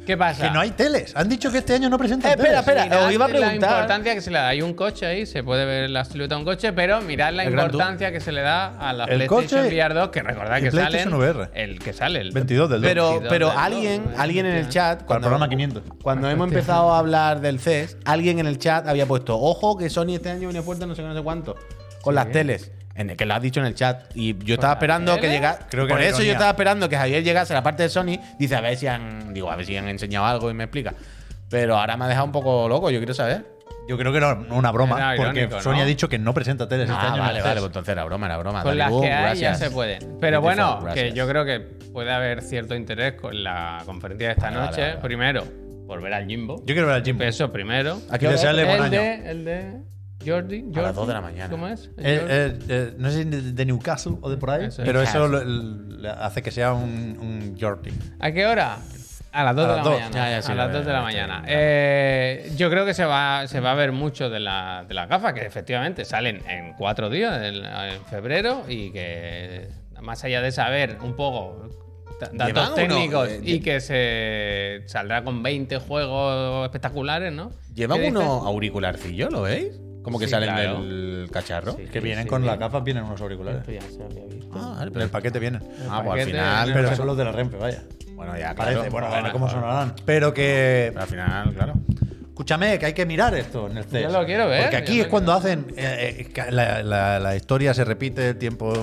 ¿Qué pasa? Que no hay teles. Han dicho que este año no presentan Eh, espera, teles. espera. Mirad os iba a la preguntar- importancia que se le da. Hay un coche ahí, se puede ver la silueta de un coche, pero mirad la El importancia que se le da a la El PlayStation coche VR 2, que recordad que. VR. El que sale, el 22 del 2. Pero, 22 pero del alguien, alguien en el chat, el programa 500. cuando <laughs> hemos empezado a hablar del CES, alguien en el chat había puesto, ojo que Sony este año viene fuerte, no sé qué, no sé cuánto, con las teles. En el que lo has dicho en el chat. Y yo estaba las esperando que teles? llegara. Creo que Por eso yo estaba esperando que Javier llegase a la parte de Sony. Dice, a ver si han. Digo, a ver si han enseñado algo y me explica. Pero ahora me ha dejado un poco loco, yo quiero saber. Yo creo que era una broma, Era porque irónico, Sony ¿no? ha dicho que no presenta teles este Ah, año. en vale, el vale, CES. pues entonces era broma, era broma. Con Dale, las boom, que hay gracias. ya se pueden. Pero Beautiful, bueno, gracias. que yo creo que puede haber cierto interés con la conferencia de esta Vale, vale, noche. vale, vale. Primero, por ver al Jimbo. Yo quiero ver al Jimbo. Eso primero. ¿A qué Y hora desearle es? buen el año. de, el de Jordi. A las Jordi, dos de la mañana. ¿Cómo es? Eh, eh, eh, no sé si de, Newcastle o de por ahí, Eso es. pero eso lo- hace que sea un, un Jordi. ¿A qué hora? A las 2 A de la mañana. Ya, ya, sí, a las veo, 2 de la mañana. Eh, yo creo que se va, se va a ver mucho de, la- de las gafas, que efectivamente salen en cuatro días, en, en febrero, y que más allá de saber un poco datos uno, técnicos eh, y que se saldrá con 20 juegos espectaculares, ¿no? ¿Llevan unos auricularillos, lo veis? Como que Sí, salen claro. del cacharro. Sí. Que vienen sí, con sí. las gafas, vienen unos auriculares. Esto ya se había visto. Ah, vale, En el paquete vienen. Ah, pues al final. Pero no, son los de la Renfe, vaya. Bueno, ya, Parece, claro. bueno, a Bueno, ver cómo sonarán. Pero que. Pero al final, claro. Escúchame, que hay que mirar esto en el CES. Yo lo quiero ver, Porque aquí es cuando hacen. eh, eh, la- la historia se repite, el tiempo.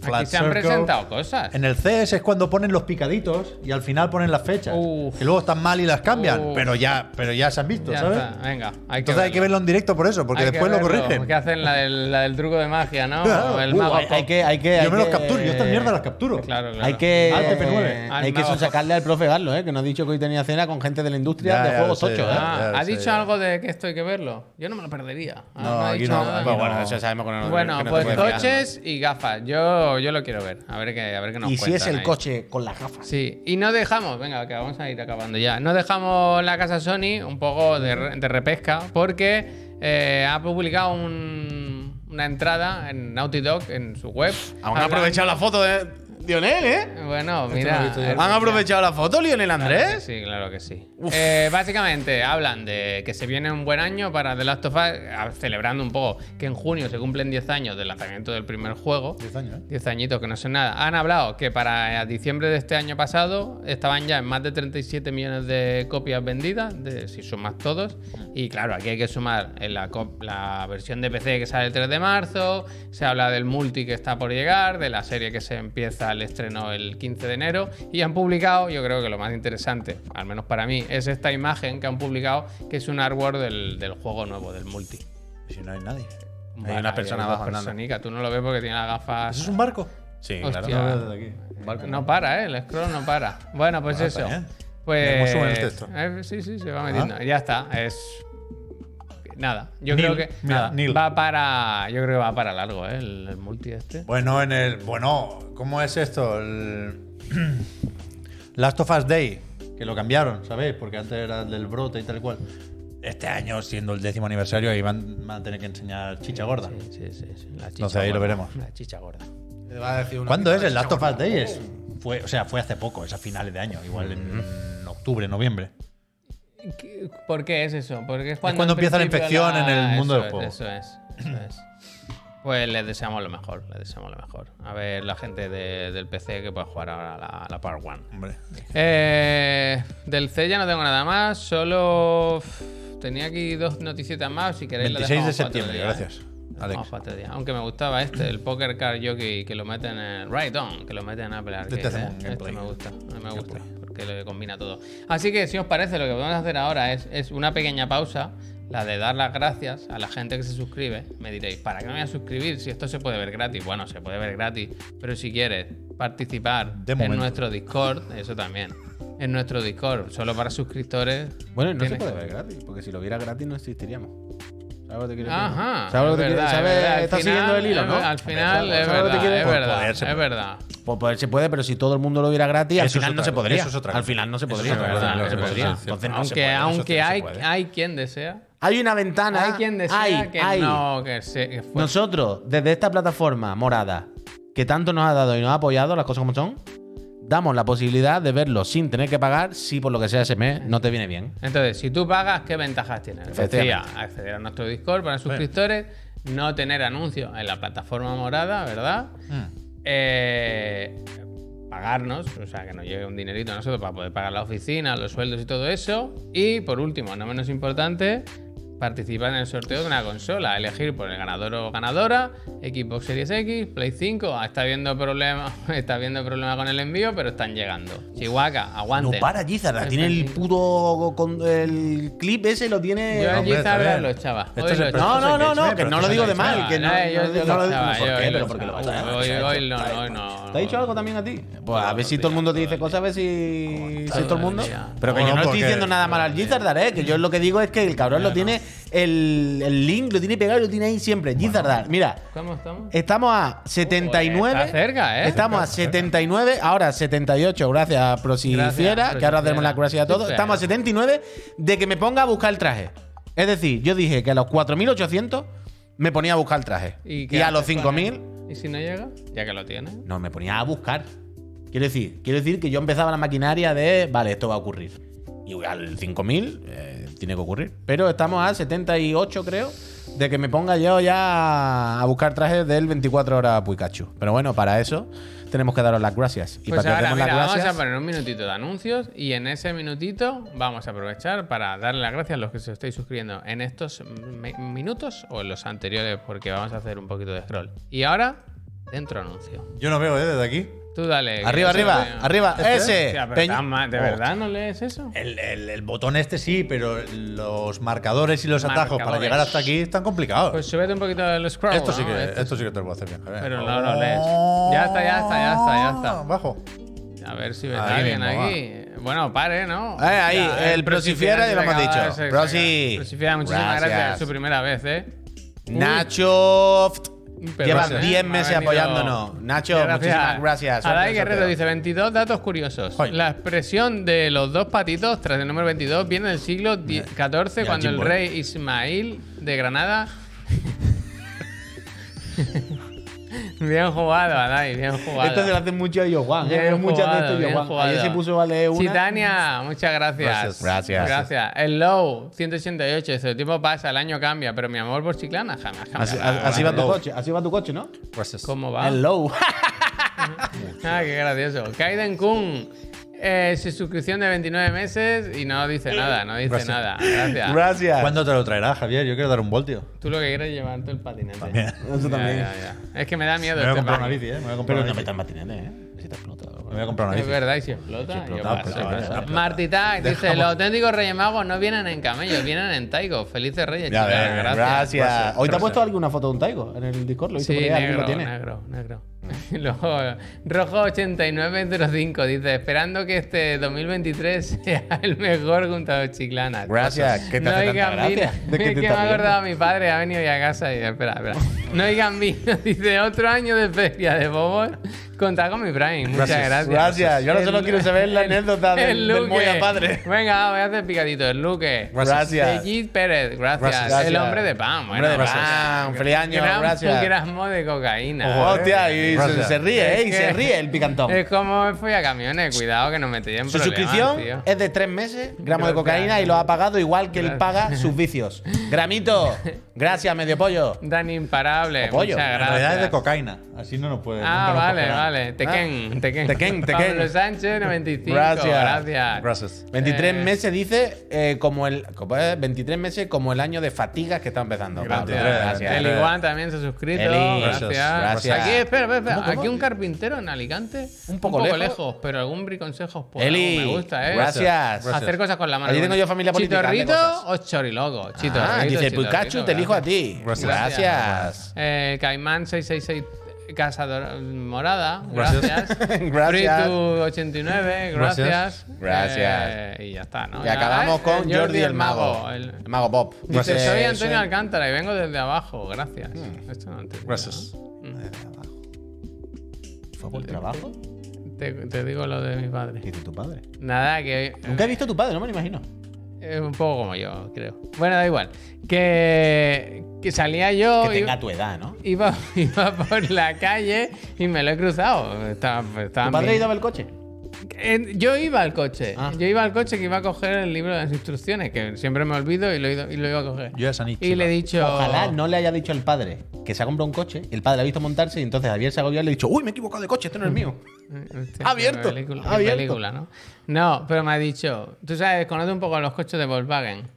Aquí flat se han circle. presentado cosas. En el CES es cuando ponen los picaditos y al final ponen las fechas. Uf. Y luego están mal y las cambian. Uf. Pero ya, pero ya se han visto, Ya ¿sabes? está, venga. Hay Entonces hay que verlo en directo por eso, porque Hay que después lo verlo, corrigen. Que hacen la del, la del truco de magia, ¿no? Claro. <laughs> O el Uh, mago hay, que, hay que, Yo hay me los que- capturo, yo estas mierdas las capturo. Claro, claro. Hay que, Al TP9. eh, Al hay que mago. sacarle al profe Garlo, ¿eh? que nos ha dicho que hoy tenía cena con gente de la industria Ya, de ya juegos sé, tochos. ya. ¿eh? Ah, ¿Ha sí, dicho ya. algo de que esto hay que verlo? Yo no me lo perdería. Ah, No, ha aquí dicho no, nada. aquí no. bueno, eso sabemos que no Bueno, que no pues fiar. coches y gafas. Yo, yo lo quiero ver. A ver qué, a ver qué nos Y si es el ahí. coche con las gafas. Sí, y no dejamos, venga, que vamos a ir acabando ya. No dejamos la casa Sony un poco de, re- de repesca porque eh, ha publicado un- una entrada en Naughty Dog en su web. Han Hablando- aprovechado la foto de Lionel, ¿eh? Bueno, he mira. eh, ¿Han aprovechado la foto, Lionel Claro Andrés? sí, claro que sí. Eh, básicamente hablan de que se viene un buen año para The Last of Us, celebrando un poco que en junio se cumplen 10 años del lanzamiento del primer juego. 10 años, ¿eh? 10 añitos que no son nada. Han hablado que para diciembre de este año pasado estaban ya en más de 37 millones de copias vendidas, de, si sumas todos. Y claro, aquí hay que sumar en la, la versión de PC que sale el 3 de marzo, se habla del multi que está por llegar, de la serie que se empieza el estreno el 15 de enero. Y han publicado, yo creo que lo más interesante, al menos para mí, es esta imagen que han publicado, que es un artwork del, del juego nuevo, del multi. Si no hay nadie. Hay una persona abajo andando. Tú no lo ves porque tiene las gafas. ¿Eso es un barco? Sí, Hostia. claro. Aquí. Barco. No para, ¿eh? El scroll no para. Bueno, pues Ah, eso. Pues. ¿Cómo suben el texto? eh, sí, sí, se va metiendo. Ya está. Es. Nada. Yo Nil. creo que. Nada, va para. Yo creo que va para largo, ¿eh? El, el multi este. Bueno, en el. Bueno, ¿cómo es esto? El. <clears throat> Last of Us Day, que lo cambiaron, ¿sabéis? Porque antes era el del brote y tal cual. Este año, siendo el décimo aniversario, ahí van, van a tener que enseñar chicha gorda. Sí, sí, sí. sí, La chicha Entonces ahí lo gorda. veremos. La chicha gorda. Va a decir una ¿Cuándo es el Last of Us Day? Es fue, o sea, fue hace poco, es a finales de año, igual en octubre, noviembre. ¿Qué- ¿Por qué es eso? Porque es cuando, cuando en empieza la infección en el mundo eso del juego. Es, eso es, eso es. Pues les deseamos lo mejor, les deseamos lo mejor. A ver la gente de- del PC que puede jugar ahora la, la Part 1. Hombre. Eh, del C ya no tengo nada más, solo tenía aquí dos noticietas más, si queréis lo 26 de dejamos para otro septiembre, día, gracias, ¿eh? Alex. Aunque me gustaba este, el Poker Card Jockey que lo meten en Right On, que lo meten en Apple Arcade. Este hacemos ¿eh? Este me gusta, me gusta, porque le combina todo. Así que si os parece, lo que podemos hacer ahora es, es una pequeña pausa, la de dar las gracias a la gente que se suscribe. Me diréis, ¿para qué me voy a suscribir si esto se puede ver gratis? Bueno, se puede ver gratis, pero si quieres participar De en momento. nuestro Discord, eso también. En nuestro Discord, solo para suscriptores. Bueno, no se puede ver gratis, porque si lo viera gratis no existiríamos. ¿Sabes lo que te quiero decir? Ajá. ¿Sabes lo que te quiero ¿Sabes? Estás final- siguiendo el hilo, es ¿no? Al final ¿Sabes es lo que te verdad, es verdad, es puede. verdad. Pues poder se puede, pero si todo el mundo lo viera gratis, al final no se podría. eso es otra Al final no se podría. No se podría. Entonces no se Aunque, hay, quien desea. Hay una ventana. Hay quien desea hay, que hay. no, que se. que. Nosotros, desde esta plataforma morada, que tanto nos ha dado y nos ha apoyado, las cosas como son, damos la posibilidad de verlo sin tener que pagar si por lo que sea ese mes no te viene bien. Entonces, si tú pagas, ¿qué ventajas tienes? Decía, acceder a nuestro Discord para suscriptores, no tener anuncios en la plataforma morada, ¿verdad? Mm. Eh, pagarnos, o sea, que nos llegue un dinerito a nosotros para poder pagar la oficina, los sueldos y todo eso. Y por último, no menos importante, participar en el sorteo de una consola, elegir por el ganador o ganadora, Xbox Series X, Play 5, Ah, está habiendo problemas, <laughs> está habiendo problemas con el envío, pero están llegando. Chihuahua, No aguante. para, Gizard. Tiene el puto. con- el clip ese lo tiene. Yo el echaba. No, no, no, no, que no lo pero digo de mal. Que no, Eh, no- no lo lo porque lo. Hoy, no, no. ¿Te ha dicho algo también a ti? Pues a ver si todo el mundo te dice cosas, a ver si, si todo el mundo. Pero que yo no estoy diciendo nada mal al Gizardar, ¿eh? Que yo lo que digo es que el cabrón lo tiene, el, el link lo tiene pegado y lo tiene ahí siempre. Gizardar, mira, ¿Cómo estamos? estamos a 79. Está cerca, ¿eh? Estamos a 79, ahora 78, gracias Prosifiera, Gracias, que ahora hacemos la gracia a todos. Sí, Estamos a 79 de que me ponga a buscar el traje. Es decir, yo dije que a los 4800 me ponía a buscar el traje. Y, a los haces con 5000 él? ¿Y si no llega? Ya que lo tienes. no, me ponía a buscar. Quiero decir, quiero decir que yo empezaba la maquinaria de, vale, esto va a ocurrir. Y al 5000 eh, tiene que ocurrir. Pero estamos a 78, creo, de que me ponga yo ya a buscar trajes del 24 horas Pikachu. Pero bueno, para eso tenemos que daros las gracias. Y Pues para que ahora, demos mira, las vamos gracias. a poner un minutito de anuncios y en ese minutito vamos a aprovechar para darle las gracias a los que se estáis suscribiendo en estos minutos o en los anteriores porque vamos a hacer un poquito de scroll. Y ahora, dentro anuncio. Yo no veo, ¿eh? Desde aquí. Tú dale. Arriba, arriba, arriba, ¿Este? ese. Hostia, pero Peña- tan mal, ¿De verdad no lees eso? El, el- el botón este sí, pero los marcadores y los atajos para Marcadores. llegar hasta aquí están complicados. Pues súbete un poquito el scroll. esto, sí ¿no? que, Esto esto sí que te lo a hacer bien, Javier. Pero no lo lees. Ya está, ya está, ya está, ya está. Bajo. A ver si ves Ahí a alguien mismo, aquí. Bueno, pare, ¿no? Eh, ahí, Ya, el Prosifiera ya lo hemos dicho. Prosi. Prosifiera, muchísimas Gracias. gracias. Es su primera vez, ¿eh? Nacho. Pero Lleva gracias, 10 ¿eh? Me ha meses apoyándonos. Nacho, Gracias. muchísimas gracias. Adai Guerrero dice 22 datos curiosos. La expresión de los dos patitos tras el número 22 viene del siglo XIV Mira, cuando el rey Ismail de Granada <laughs> <laughs> Bien jugado, Adai, bien jugado. Esto se lo hace mucho a Juan. ¿eh? Bien Muchas de jugado, esto yo, bien Juan. jugado. Ayer se puso a leer una. Chitania, muchas gracias. Gracias. Gracias. Gracias. El Low, 188. Dice, el tiempo pasa, el año cambia, pero mi amor por Chiclana jamás Así, cambiará. así va tu coche, así va tu coche, ¿no? Gracias. ¿Cómo va? El low. <laughs> Ah, qué gracioso. Kaiden Kun, eh, su suscripción de 29 meses y no dice nada, no dice Gracias. nada. Gracias. Gracias. ¿Cuándo te lo traerá, Javier? Yo quiero dar un voltio. Tú lo que quieres es llevarte el patinete. También. Eso Ya, también. ya, ya. Es que me da miedo Me voy a este comprar una patín. bici, ¿eh? Me voy a comprar Pero una no bici. metas matinete, ¿eh? Si te explota. Me voy a comprar una Es bici. verdad, y si explota, Si yo explota, paso, explota, explota. Martitac dice: Los auténticos Reyes Magos no vienen en camellos, vienen en Taigo. Felices Reyes, chicas. Gracias. Gracias. Gracias. Hoy te ha puesto alguna foto de un Taigo en el Discord. Lo visto Sí, ahí, alguien negro, lo tiene. negro, negro. <laughs> Luego, Rojo8905 dice: Esperando que este 2023 sea el mejor junto a los chiclanas. Gracias. ¿Qué te no hace tanta gracia? ¿De qué <laughs> Es te que me ha acordado mi padre, ha venido ya a casa y espera, espera. No hay gambino. <laughs> Dice otro año de feria de bobos Contar con mi Prime. Muchas Gracias. Gracias. Gracias. Yo ahora solo El- quiero saber la el- anécdota del- el del. Moya padre. Venga, voy a hacer picadito. El Luque. Gracias. Tejid Pérez, gracias. Gracias. El hombre de pan. Hombre Bueno, de gracias. pan. Feliz año, Gran gracias. gramo de cocaína. Ojo, Hostia, y se, ríe, ¿eh? Y se ríe el picantón. Es como fui a camiones. Cuidado que no me en Su suscripción tío. es de tres meses, gramos de cocaína y lo ha pagado igual que él paga sus vicios. Gramito, gracias, medio pollo. Dan imparable. O pollo. Muchas En gracias. realidad es de cocaína. Así no nos puede. Ah, nos vale, vale. Tequén, Tequén. Tequén, Tequén. Pablo Sánchez, 95. Gracias. Gracias. Gracias. 23 Eh, meses dice eh, como el como es, 23 meses como el año de fatigas que está empezando. Gracias. Gracias. El Iguan también se ha suscrito. Eli, gracias. gracias. Aquí, espera, espera, espera. ¿Cómo, cómo? Aquí un carpintero en Alicante. Un poco lejos. pero algún briconsejo puedo Eli, Me gusta, ¿eh? gracias. Hacer cosas con la mano. Allí tengo yo familia política, ¿Chitorrito o choriloco? Chitorrito. Ah, dice Pikachu, te elijo a ti. Gracias. Gracias. Eh, Caimán 666 Casa Morada, Gracias. gracias. <laughs> Gracias. Fritu 89, Gracias. gracias. Gracias. Eh, y ya está, ¿no? Y acabamos eh, con Jordi el mago. el- El mago Pop. Dice, Dice, soy Antonio soy- Alcántara y vengo desde abajo. Gracias. Esto no Gracias. ¿Fue por trabajo? ¿no? Te, te digo lo de mi padre. ¿Qué dice tu padre? Nada, que Nunca he visto a tu padre, no me lo imagino. es un poco como yo, creo. Bueno, da igual. Que, que salía yo. Que y- tenga tu edad, ¿no? Iba, <laughs> iba por la calle y me lo he cruzado. Estaba, estaban ¿Tu padre ha bien. ido a ver el coche? Eh, Yo iba al coche. Ah. Yo iba al coche que iba a coger el libro de las instrucciones, que siempre me olvido y lo, y iba a coger. Yo ya se han dicho, y le he dicho. Ojalá no le haya dicho el padre que se ha comprado un coche, el padre ha visto montarse y entonces Javier se ha agobiado y le ha dicho, uy, me he equivocado de coche, este no es mío. <laughs> Hostia, Abierto, qué película, abierto. película, ¿no? No, pero me ha dicho. Tú sabes, conoce un poco los coches de Volkswagen.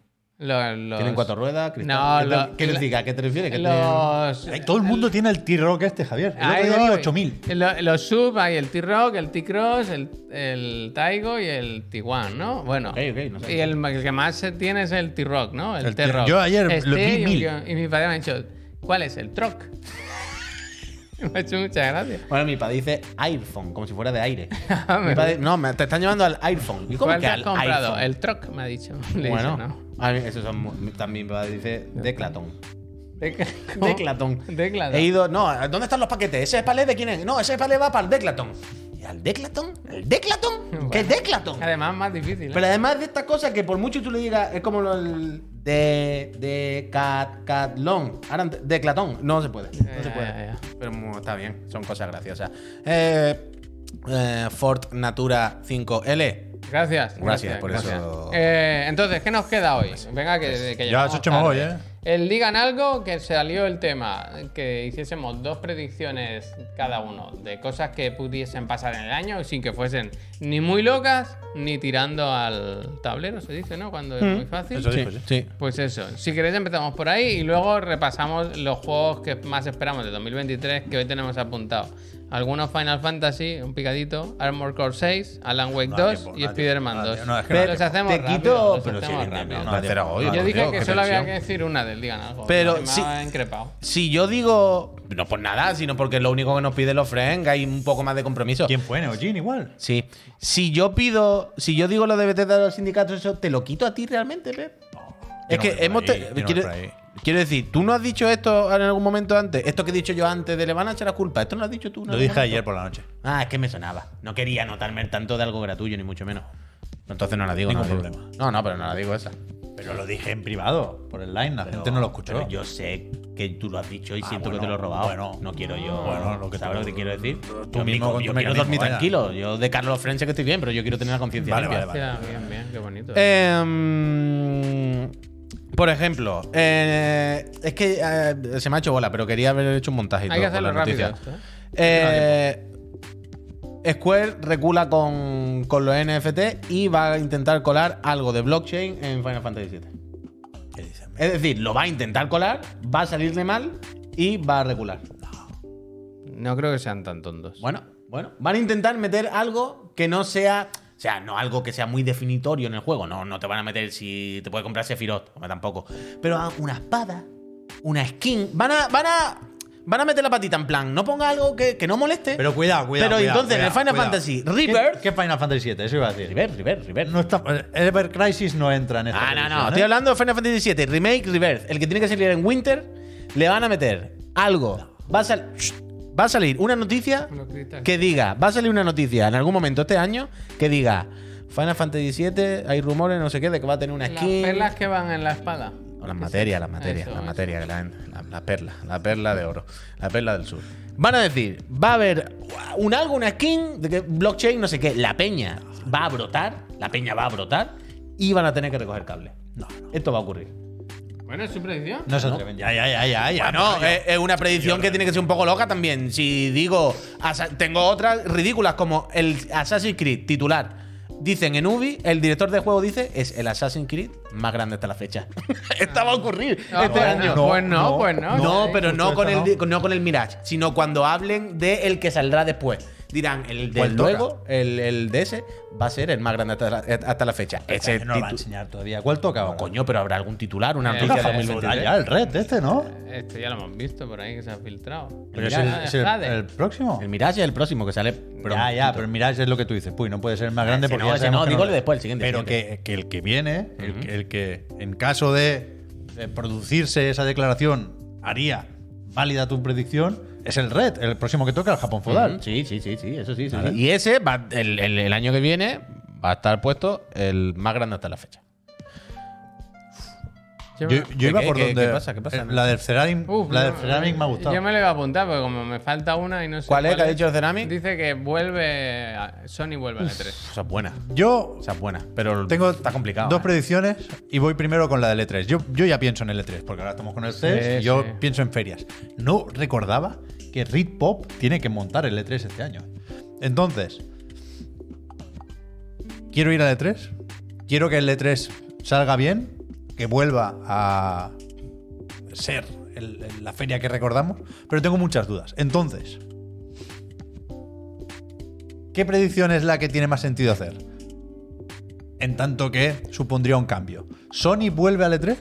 Los, los- Tienen cuatro ruedas, cristal. No, ¿Qué, te- lo- ¿qué la- significa? ¿A qué te refieres? ¿Qué te- Los. Ay, todo el mundo tiene el T-Rock este, Javier. El otro Ahí día vi voy. 8000. Lo- Los sub hay el T-Rock, el T-Cross, el, el Taigo y el Tiguan, ¿no? Bueno. No sé. Y el, el que más se tiene es el T-Rock, ¿no? El, El T-Rock. yo ayer lo Este vi y mil. Y mi padre me ha dicho, ¿cuál es? El Troc. <laughs> me ha hecho muchas gracias. Bueno, mi padre dice iPhone, como si fuera de aire. <laughs> Ah, Mi me- padre- no, me- te están llevando al iPhone. ¿Y cómo ¿Cuál que te has al comprado? iPhone? El Troc, me ha dicho. <laughs> Le Bueno, dicho, ¿no? Esos son también padre dice. Declaton. Declaton. <laughs> He ido, no, ¿dónde están los paquetes? ¿Ese palé de quién es? No, ese palé va para el Declaton. ¿Y al Declaton? ¿El Declaton? <laughs> ¿Qué es Declaton? Además, más difícil. ¿eh? Pero además de estas cosas que por mucho tú le digas, es como lo del de, de cat, catlón. Ahora, Declatón. No se puede. No Ya, se puede. ya. Pero está bien, son cosas graciosas. Eh, eh, Ford Natura 5L. Gracias. Gracias por eso. Eh, entonces, ¿qué nos queda hoy? Venga, que, que Ya me voy, tarde. ¿eh? El digan algo que salió el tema, que hiciésemos dos predicciones cada uno de cosas que pudiesen pasar en el año sin que fuesen ni muy locas ni tirando al tablero, se dice, ¿no? Cuando es muy fácil. Eso Sí, dijo, sí. sí. Pues eso, si queréis empezamos por ahí y luego repasamos los juegos que más esperamos de 2023 que hoy tenemos apuntados. Algunos Final Fantasy, un picadito, Armor Core 6, Alan Wake No da 2 tiempo, y no Spider-Man tiempo. 2. No, es que no da los hacemos Te rápido, quito- los pero hacemos rápido. no, no tiempo. hoy, Yo dije que solo había que decir una del Digan algo. Pero me sí- ha increpado. Si yo digo. No por nada, sino porque es lo único que nos piden los friends, hay un poco más de compromiso. ¿Quién fue? Neojin igual. Sí. Si yo pido. Si yo digo lo de BT de los sindicatos, eso, ¿te lo quito a ti realmente, Pep? Es no que hemos. ahí, no quiero. Quiero decir, tú no has dicho esto en algún momento antes. Esto que he dicho yo antes de le van a echar la culpa. Esto no lo has dicho tú. en Lo dije momento? ayer por la noche. Ah, es que me sonaba. No quería anotarme tanto de algo gratuito, ni mucho menos. Entonces no la digo. Ningún no la digo. problema. No, no, pero no la digo esa. Pero lo dije en privado, por el line. La gente no lo escuchó. Pero yo sé que tú lo has dicho y Ah, siento que te lo he robado. bueno. no quiero yo. Bueno, lo que ¿Sabes tú- lo que te quiero decir? tú yo mismo yo quiero dormir vaya. tranquilo. Yo de Carlos French que estoy bien, pero yo quiero tener la conciencia Vale, limpia. vale, vale. Bien, bien, qué bonito. Em, por ejemplo, eh, es que eh, se me ha hecho bola, pero quería haber hecho un montaje. y Hay que todo con hacerlo rápido. esto, ¿eh? Eh, Square recula con, con los NFT y va a intentar colar algo de blockchain en Final Fantasy VII. Es decir, lo va a intentar colar, va a salirle mal y va a recular. No creo que sean tan tontos. Bueno, bueno. Van a intentar meter algo que no sea. O sea, no algo que sea muy definitorio en el juego. No, no te van a meter si te puedes comprar Sephiroth, tampoco. Pero una espada, una skin. Van a. Van a. Van a meter la patita en plan, no ponga algo que, que no moleste. Pero cuidado, cuidado. Pero cuidado, entonces, en el Final cuidado. Fantasy ¿Qué- Rebirth- ¿Qué, Final Fantasy 7? Eso iba a decir. River, River, River. No está, Ever Crisis no entra en esta Ah, no, no. Estoy ¿eh? hablando de Final Fantasy VII, Remake, Rebirth. El que tiene que salir en Winter, le van a meter algo. Va a salir. Va a salir una noticia que diga, va a salir una noticia en algún momento este año que diga Final Fantasy VII, hay rumores, no sé qué, de que va a tener una Las skin. perlas que van en la espada. O las materias, las materias, las materias, la, la- la perla, la perla de oro, la perla del sur. Van a decir, va a haber un algo, una skin de que blockchain, no sé qué, la peña va a brotar, la peña va a brotar y van a tener que recoger cable. No, Esto va a ocurrir. Bueno, es su predicción. No se atreven. Ya, ya, ya, ya. ya Bueno, pero es, es una predicción que tiene que ser un poco loca también. Si digo, tengo otras ridículas como el Assassin's Creed titular. Dicen en Ubi, el director de juego dice, es el Assassin's Creed más grande hasta la fecha. <laughs> Esta va a ocurrir Ah, este bueno, año. no, pues no, no, pues no. No, pero no con, el, no con el Mirage, sino cuando hablen de el que saldrá después. Dirán, el de ¿Cuál toca? luego, el, el de ese, va a ser el más grande hasta la, hasta la fecha. Ese no lo va a enseñar todavía. ¿Cuál toca? Coño, pero habrá algún titular, una noticia de eh, 2023. ya, el red de este, ¿no? Este ya lo hemos visto por ahí que se ha filtrado. Pero el, es el- el próximo. El Mirage es el próximo que sale. ya, ya, pero el Mirage es lo que tú dices. Puy, no puede ser más grande ese porque no, ya no, digo el después, el siguiente, el Pero siguiente. que, que el que viene, el, que, el que en caso de producirse esa declaración haría válida tu predicción, es el Red, el próximo que toca, el Japón. Ujú, Sí, sí, sí, sí, eso sí. sí, Vale. sí. Y ese, va, el, el- el año que viene, va a estar puesto el más grande hasta la fecha. Yo iba ¿Qué- por qué- donde. qué pasa? ¿Qué pasa? eh, La del Ceramic, Uf, la del Ceramic me ha gustado. Yo me lo iba a apuntar, porque como me falta una y no sé. ¿Cuál es que ha dicho el Ceramic? Dice que vuelve. a- Sony vuelve a la 3. Esa es buena. Yo Esa es buena. Pero tengo está complicado. dos ¿eh? predicciones y voy primero con la del E3. Yo, yo ya pienso en el E3, porque ahora estamos con el CES Sí, y yo sí. pienso en ferias. No recordaba que Rit Pop tiene que montar el E3 este año. Entonces, quiero ir al E3. Quiero que el E3 salga bien, que vuelva a ser el- el- la feria que recordamos, pero tengo muchas dudas. Entonces, ¿qué predicción es la que tiene más sentido hacer? En tanto que supondría un cambio. ¿Sony vuelve al E3?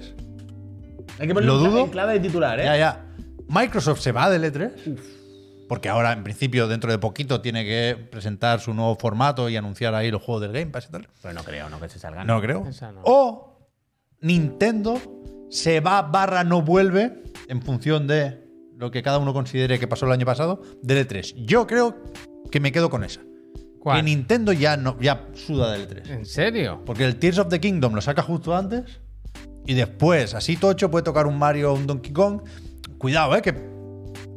Hay que ponerle Lo un clave- dudo. en clave de titular, ¿eh? Ya, ya. ¿Microsoft se va del E3? Porque ahora, en principio, dentro de poquito, tiene que presentar su nuevo formato y anunciar ahí los juegos del Game Pass y tal. Pero no creo, no que se salgan. No creo. No. O Nintendo se va barra no vuelve en función de lo que cada uno considere que pasó el año pasado del E3. Yo creo que me quedo con esa. Que. Nintendo ya, no, ya suda del E3. ¿En serio? Porque el Tears of the Kingdom lo saca justo antes. Y después, así tocho, puede tocar un Mario o un Donkey Kong. Cuidado, ¿eh? Que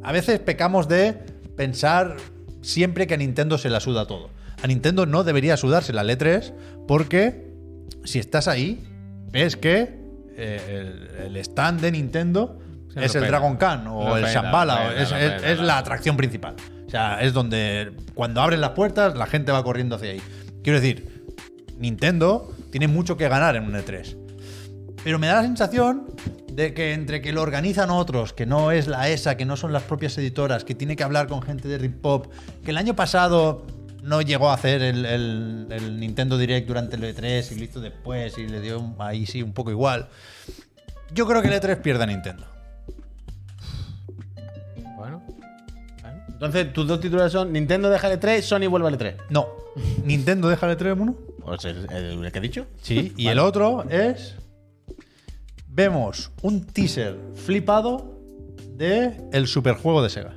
a veces pecamos de pensar siempre que a Nintendo se la suda todo. A Nintendo no debería sudarse la L3 porque si estás ahí, ves que eh, el, el stand de Nintendo es el. Dragon Khan o Lo el peta, Shambhala. es la atracción principal. O sea, es donde cuando abren las puertas la gente va corriendo hacia ahí. Quiero decir, Nintendo tiene mucho que ganar en un E3. Pero me da la sensación de que entre que lo organizan otros, que no es la ESA, que no son las propias editoras, que tiene que hablar con gente de Rip Pop, que el año pasado no llegó a hacer el, el- el Nintendo Direct durante el E3 y lo hizo después y le dio un- ahí sí un poco igual. Yo creo que el E3 pierde a Nintendo. Bueno. bueno. Entonces, tus dos titulares son Nintendo deja el E3, Sony vuelve al E3. No. <laughs> ¿Nintendo deja el E3 uno? Pues el, el- el que he dicho. Sí, y el otro es. Vemos un teaser flipado de el superjuego de Sega.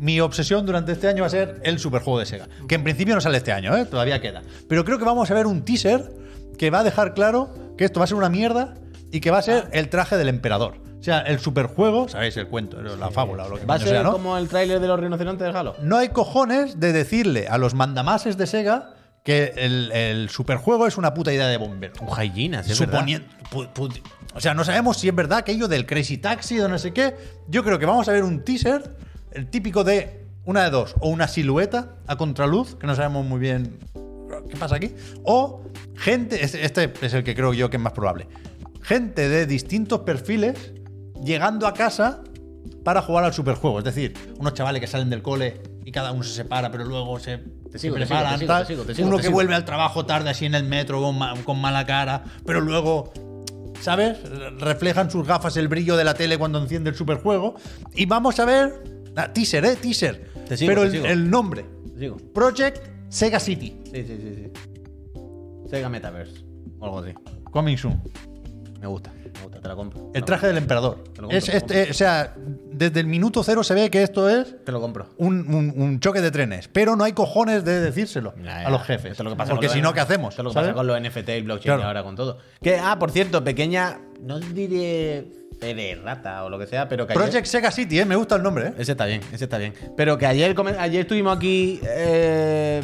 Mi obsesión durante este año va a ser el superjuego de Sega. Que en principio no sale este año, ¿eh? todavía queda. Pero creo que vamos a ver un teaser que va a dejar claro que esto va a ser una mierda y que va a ser el traje del emperador. O sea, el superjuego, ¿sabéis? El cuento, la fábula o lo que Va a ser sea, ¿no? como el tráiler de los rinocerontes del Halo. no hay cojones de decirle a los mandamases de Sega que el, el superjuego es una puta idea de bombero. Un hyena, sí, Suponiendo. O sea, no sabemos si es verdad aquello del Crazy Taxi o no sé qué. Yo creo que vamos a ver un teaser, el típico de una de dos, o una silueta a contraluz, que no sabemos muy bien qué pasa aquí, o gente, este, este es el que creo yo que es más probable, gente de distintos perfiles llegando a casa para jugar al superjuego. Es decir, unos chavales que salen del cole y cada uno se separa, pero luego se, sigo, preparan. sigo, tal. sigo, uno que vuelve al trabajo tarde así en el metro con, ma- con mala cara, pero luego, ¿sabes? Reflejan sus gafas el brillo de la tele cuando enciende el superjuego. Y vamos a ver. Ah, teaser, ¿eh? Teaser. Te sigo, pero te el, sigo. el nombre: Te sigo. Project Sega City. Sí, sí, sí, sí. Sega Metaverse. O algo así. Coming soon. Me gusta, me gusta, te la compro. El traje del emperador. Te lo compro, Es te lo este- o sea, desde el minuto cero se ve que esto es Te lo compro. un, un- un choque de trenes. Pero no hay cojones de decírselo Ya, ya. a los jefes. Esto es lo que pasa Porque si no, ¿qué hacemos? Esto es lo que ¿Sabes? pasa con los NFT y blockchain Claro. y ahora con todo. Que, ah, por cierto, pequeña. No diré de rata o lo que sea, pero que ayer- Project Sega City, ¿eh? me gusta el nombre. ¿eh? Ese está bien, ese está bien. Pero que ayer, ayer estuvimos aquí eh,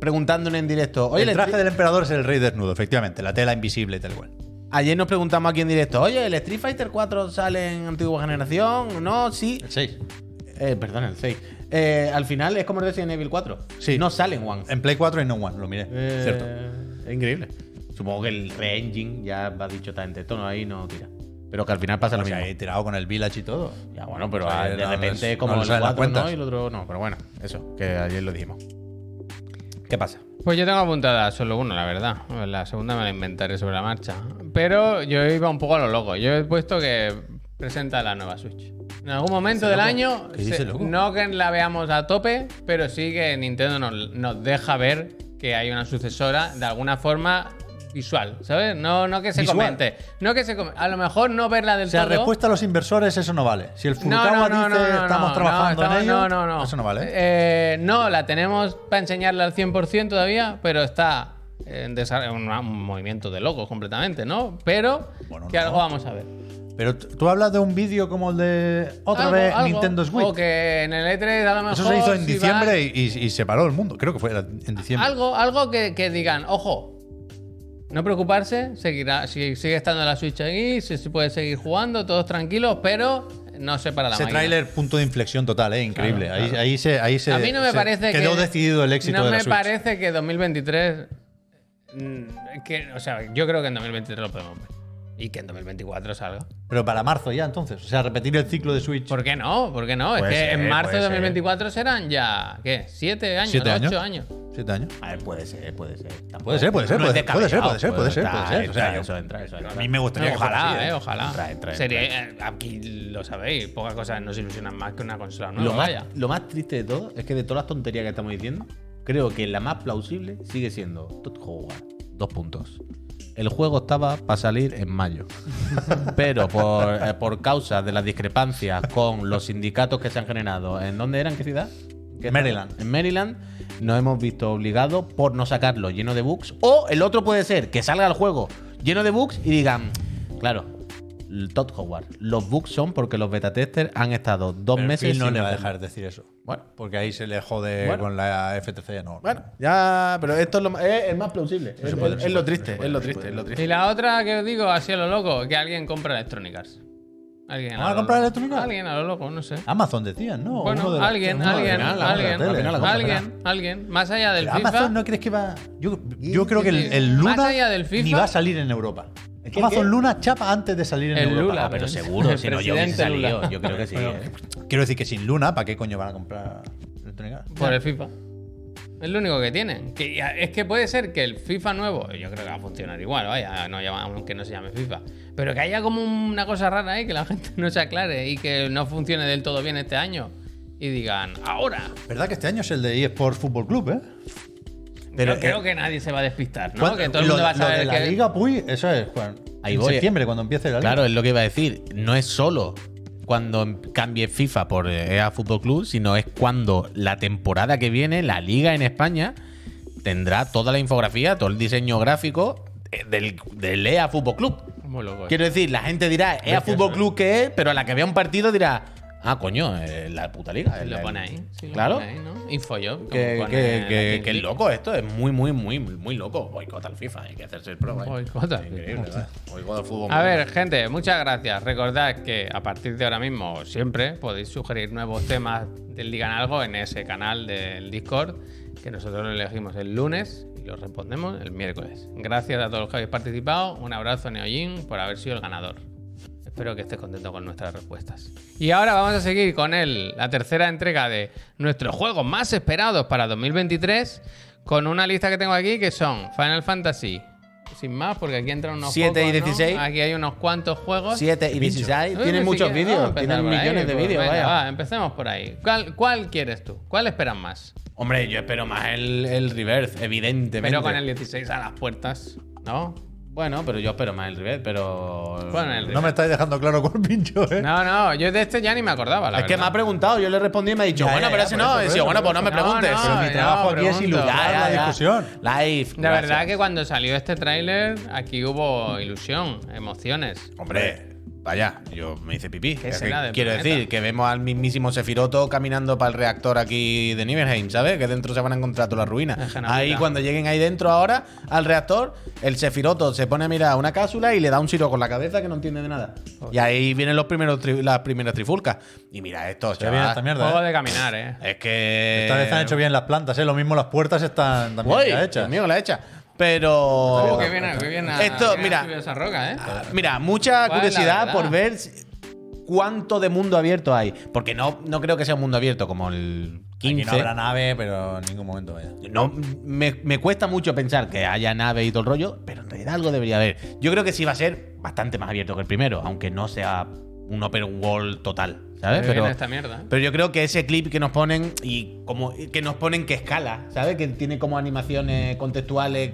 preguntándole en directo. Oye, el traje del emperador es el rey desnudo, efectivamente. La tela invisible y tal cual. ayer nos preguntamos aquí en directo. Oye, ¿el Street Fighter 4 sale en antigua generación? No, sí. El 6. Eh, perdón, el 6. Eh, al final es como Resident Evil 4. Sí. No sale en One. En Play 4 y no One, lo miré. Eh, Cierto. Es increíble. Supongo que el re-engine ya va dicho está entre tono ahí no tira. Pero que al final pasa O lo sea, mismo. ahí tirado con el Village y todo. Ya, bueno, pero O sea, de no repente es como no las 4 no y el otro no. Pero bueno, eso, que ayer lo dijimos. ¿Qué pasa? Pues yo tengo apuntada solo uno, la verdad. La segunda me la inventaré sobre la marcha. Pero yo iba un poco a lo loco. Yo he puesto que presenta la nueva Switch. En algún momento del año, ¿Qué dice, se- loco? no que la veamos a tope, pero sí que Nintendo nos, nos deja ver que hay una sucesora de alguna forma visual, ¿sabes? No, no que se Visual. comente. No que se com- A lo mejor no verla del O sea, todo. respuesta a los inversores, eso no vale. Si el Furukawa no, no, dice no, estamos trabajando en ello, No, no, no. eso no vale. Eh, no, la tenemos para enseñarla al 100% todavía, pero está en un, un movimiento de locos completamente, ¿no? Pero Bueno, que algo vamos a ver. Pero tú hablas de un vídeo como el de otra Algo, vez algo. Nintendo Switch. O que en el E3 a lo mejor. Eso se hizo en si diciembre y, y- y se paró el mundo. Creo que fue en diciembre. Algo, algo que, que digan, ojo. No preocuparse, seguirá, si sigue estando la Switch ahí, se, se puede seguir jugando, todos tranquilos, pero no se para la Ese máquina. tráiler, punto de inflexión total, ¿eh? increíble. Claro, Ahí, claro. ahí se, ahí se, a mí no me parece que. quedó decidido el éxito no de la me Switch. parece que 2023. mm, Que, o sea, yo creo que en 2023 lo podemos ver. Y que en 2024 salga. Pero para marzo ya, entonces. O sea, repetir el ciclo de Switch. ¿Por qué no? ¿Por qué no? Puede es que ser, en marzo de puede ser. 2024 serán ya. ¿Qué? ¿Siete años? ¿Siete años? ¿Ocho años? ¿Siete años. A ver, puede ser, puede ser. Tampoco- Puede ser, puede ser, no puede, puede ser, puede ser, puede ser, Entra, puede ser. O sea, entra, yo- eso entra, eso entra. a mí me gustaría que fuera ojalá, así, eh, ojalá. Entra, entra, Sería, eh, aquí lo sabéis, pocas cosas nos ilusionan más que una consola nueva. Lo más, vaya. lo más triste de todo es que de todas las tonterías que estamos diciendo, creo que la más plausible sigue siendo Todd Howard. Dos puntos. El juego estaba para salir en mayo. Pero por, eh, por causa de las discrepancias con los sindicatos que se han generado, ¿en dónde era? ¿En qué ciudad? ¿Qué Maryland. En Maryland nos hemos visto obligados por no sacarlo lleno de bugs. O el otro puede ser que salga el juego lleno de bugs y digan, claro, Todd Howard, los bugs son porque los beta testers han estado dos Pero meses Phil no sin le va a dejar decir eso. Bueno. Porque ahí se le jode Bueno. con la FTC. No. Bueno, ya, pero esto es, lo, más- es el más plausible. Es, puede, es se lo triste, puede, es lo triste, es lo triste. Y la otra que os digo, así a lo loco, que alguien compra Electronic Arts. Alguien ¿Van a lo comprar loco. Electronic Arts? Alguien a lo loco, no sé. Amazon decían, ¿no? Bueno, Uno de los- alguien, los- alguien, alguien, alguien, alguien, más allá del Pero FIFA. Amazon no crees que va. Yo, yo creo que el, el Más Luna allá del FIFA- ni va a salir en Europa. qué, Amazon qué? Luna chapa antes de salir en El Europa. Lula, Ah, pero El seguro, si no yo hubiese presidente Lula. salido. Yo creo que sí. ¿eh? Quiero decir que sin Luna, ¿para qué coño van a comprar Electronic Arts? Por el FIFA. Es lo único que tienen. Que es que puede ser que el FIFA nuevo, yo creo que va a funcionar igual, vaya, no aunque no se llame FIFA. Pero que haya como una cosa rara ahí, que la <laughs> gente no se aclare y que no funcione del todo bien este año. Y digan, ahora. ¿Verdad que este año es el de eSports Fútbol Club, eh? Pero, Pero creo eh, que nadie se va a despistar, ¿no? ¿Cuándo- Que todo el lo- mundo va a lo saber de la que. Liga Puy, eso es Juan, Ahí en voy. septiembre, cuando empiece la Liga. Claro, es lo que iba a decir. No es solo cuando cambie FIFA por eh, EA Fútbol Club, sino es cuando la temporada que viene, la liga en España, tendrá toda la infografía, todo el diseño gráfico eh, del, del EA Fútbol Club. Muy loco. Quiero decir, la gente dirá EA Fútbol Club que es, pero a la que vea un partido dirá, ah, coño, eh, la puta liga. Lo pone ahí. sí, lo Claro. pone ahí, ¿no? Infojob. Que, que, que, que es loco esto, es muy, muy, muy, muy loco. Boicota al FIFA, hay que hacerse el pro. Boicota. Increíble, ¿verdad? Boicota al fútbol. A ver, gente, muchas gracias. Recordad que a partir de ahora mismo siempre podéis sugerir nuevos temas del Digan Algo en ese canal del Discord, que nosotros lo elegimos el lunes y lo respondemos el miércoles. Gracias a todos los que habéis participado. Un abrazo, Neojin, por haber sido el ganador. Espero que estés contento con nuestras respuestas. Y ahora vamos a seguir con el, la tercera entrega de nuestros juegos más esperados para 2023, con una lista que tengo aquí que son Final Fantasy. Sin más, porque aquí entran unos 7 y pocos, ¿no? 16. Aquí hay unos cuantos juegos. 7 y 16. Uy, Tienen muchos vídeos, tienen ahí, millones de pues vídeos, vaya. va, empecemos por ahí. ¿Cuál, cuál quieres tú? ¿Cuál esperas más? Hombre, yo espero más el, el reverse, evidentemente. Pero con el 16 a las puertas, ¿no? Bueno, pero yo espero más el Rivet, pero. Bueno, el No me estáis dejando claro cuál <laughs> pincho, ¿eh? No, no, yo de este ya ni me acordaba, la es que me ha preguntado, yo le respondí y me ha dicho, Ya, bueno, ya, pero ya, ese no. eso, Y digo, bueno, pues no me. No, preguntes. no, Pero mi trabajo aquí es ilustrar la discusión. Live. La verdad que cuando salió este tráiler, aquí hubo ilusión, emociones. Hombre, vaya, yo me hice pipí. ¿Qué Es será que del quiero planeta? decir que vemos al mismísimo Sefiroto caminando para el reactor aquí de Nibelheim, ¿sabes? Que dentro se van a encontrar todas las ruinas. Ahí cuando lleguen ahí dentro ahora al reactor, el Sefiroto se pone a mirar una cápsula y le da un siro con la cabeza que no entiende de nada. Y ahí vienen los primeros tri- las primeras trifulcas. Y mira esto, Se ve bien chaval. esta mierda. Juego ¿eh? de caminar, eh. Es que. Esta vez han hecho bien las plantas, ¿eh? Lo mismo las puertas están también Uy, ya hechas. Dios mío, la hecha. Pero. Oh, qué bien, qué bien Esto, mira. esa roca, eh. Ah, Mira, mucha ¿Cuál es la curiosidad por ver cuánto de mundo abierto hay. Porque no, no creo que sea un mundo abierto como el 15. Aquí no habrá nave, pero en ningún momento vaya. No, me, me cuesta mucho pensar que haya nave y todo el rollo, pero en realidad algo debería haber. Yo creo que sí va a ser bastante más abierto que el primero, aunque no sea un open world total, ¿sabes? Qué Pero, bien esta mierda, eh. pero yo creo que ese clip que nos ponen y como que nos ponen que escala, ¿sabes? Que tiene como animaciones contextuales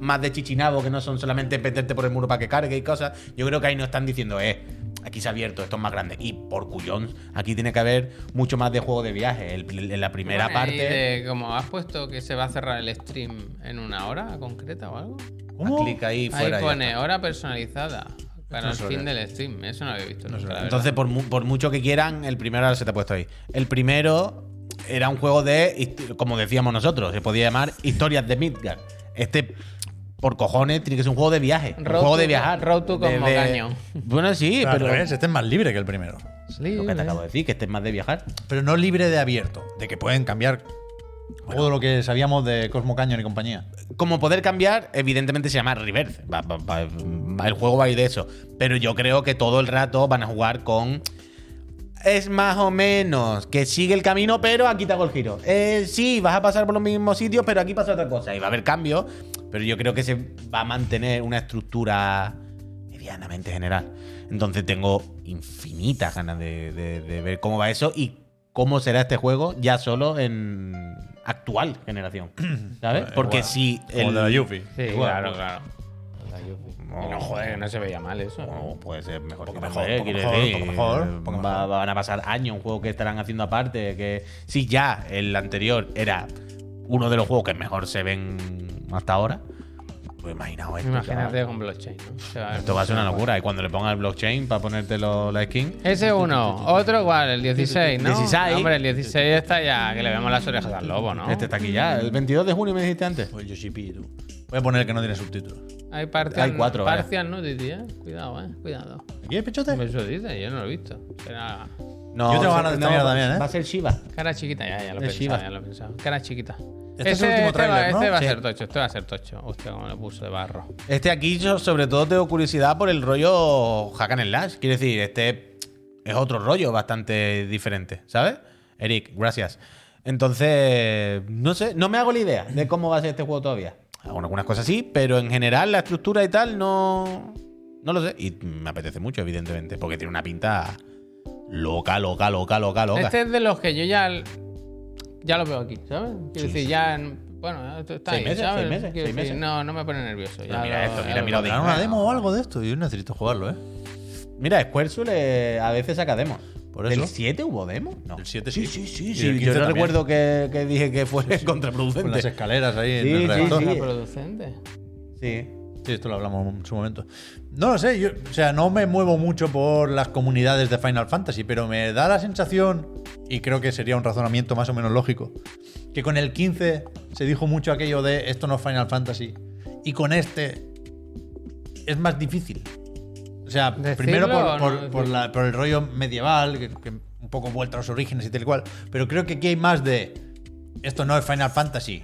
más de chichinabo que no son solamente meterte por el muro para que cargue y cosas. Yo creo que ahí nos están diciendo, eh, aquí se ha abierto, esto es más grande. Y por cuyón, aquí tiene que haber mucho más de juego de viaje. El- en la primera ahí parte. de- como has puesto que se va a cerrar el stream en una hora concreta o algo. ¿Cómo? Clic ahí Ahí fuera. ya pone hora personalizada para no el fin del stream. Eso no lo había visto nunca. Entonces, por, mu- por mucho que quieran, el primero ahora se te ha puesto ahí. El primero era un juego de, como decíamos nosotros, se podía llamar Historias de Midgard. Este, por cojones, tiene que ser un juego de viaje. un juego to- de viajar. Road to De- de- Cosmocaño. Bueno, sí, Pero al pero. revés, este es más libre que el primero. Lo que te acabo de decir, que este es más de viajar. Pero no libre de abierto, de que pueden cambiar todo lo que sabíamos de Cosmo Canyon y compañía. Como poder cambiar, evidentemente se llama Reverse. Va- va- va- va- el juego va a ir de eso. Pero yo creo que todo el rato van a jugar con. Es más o menos que sigue el camino, pero aquí te hago el giro. Eh, sí, vas a pasar por los mismos sitios, pero aquí pasa otra cosa. Y va a haber cambios, pero yo creo que se va a mantener una estructura medianamente general. Entonces tengo infinitas ganas de, de- de ver cómo va eso y cómo será este juego ya solo en actual generación. <clears throat> ¿Sabes? Porque si Como el- de la Yuffie. Sí, Igual, claro, pues. claro. Y no, joder, no se veía mal eso. No, puede ser mejor. Poco que mejor, mejor, poco mejor, decir. poco mejor, poco Va- mejor. van a pasar años, un juego que estarán haciendo aparte. Que si ya el anterior era uno de los juegos que mejor se ven hasta ahora, pues imaginaos esto. Imagínate con blockchain, ¿no? Se va a ver Esto va a ser una locura. Y cuando le pongan el blockchain para ponerte lo- la skin. Ese uno, otro igual, el 16, ¿no? 16. Hombre, el 16 está ya, que le vemos las orejas al lobo, ¿no? Este está aquí ya. El 22 de junio me dijiste antes. Pues Yoshipi, tú. Voy a poner que no tiene subtítulos. Hay parcial, Hay cuatro, vaya. parcial nudity, ¿eh? Cuidado, ¿eh? Cuidado. ¿Aquí hay pechote? Eso dice, yo no lo he visto. Será No, Yo tengo ganas de también, ¿eh? Va a ser Shiva. cara chiquita, ya, ya lo he Es pensado, ya lo he pensado. Cara chiquita. Este es el último este va, este va a ser tocho, este va a ser tocho. Hostia, como le puso de barro. Este aquí yo sobre todo tengo curiosidad por el rollo Hack and Slash. Quiero decir, este es otro rollo bastante diferente, ¿sabes? Eric, gracias. Entonces, no sé, no me hago la idea de cómo va a ser este juego todavía. Algunas cosas sí, pero en general la estructura y tal no, no lo sé. Y me apetece mucho, evidentemente, porque tiene una pinta loca, loca, loca, loca, loca. Este es de los que yo ya, ya lo veo aquí, ¿sabes? Quiero decir, ya. en- Bueno, esto está Seis ahí, meses, ¿sabes? seis meses, seis decir, meses. No, no me pone nervioso. Ya mira lo- esto, ya mira, mira, mira. ¿Tendrán una demo o algo de esto? Yo necesito jugarlo, ¿eh? Mira, Squaresoul eh, a veces saca demos. Por eso. ¿Del 7 hubo demo? No. El 7 sí. Sí, sí, sí. el Yo 15 no también. recuerdo que, que dije que fue <laughs> Con las contraproducente. escaleras ahí Sí, en el sí, reactor. sí. Contraproducente. Sí. Sí, esto lo hablamos en su momento. No lo sé, yo, o sea, no me muevo mucho por las comunidades de Final Fantasy, pero me da la sensación, y creo que sería un razonamiento más o menos lógico, que con el 15 se dijo mucho aquello de esto no es Final Fantasy, y con este es más difícil. O sea, ¿Decirlo primero por, o no por- decirlo? por la- por el rollo medieval, que, que un poco vuelta a los orígenes y tal y cual, pero creo que aquí hay más de esto no es Final Fantasy,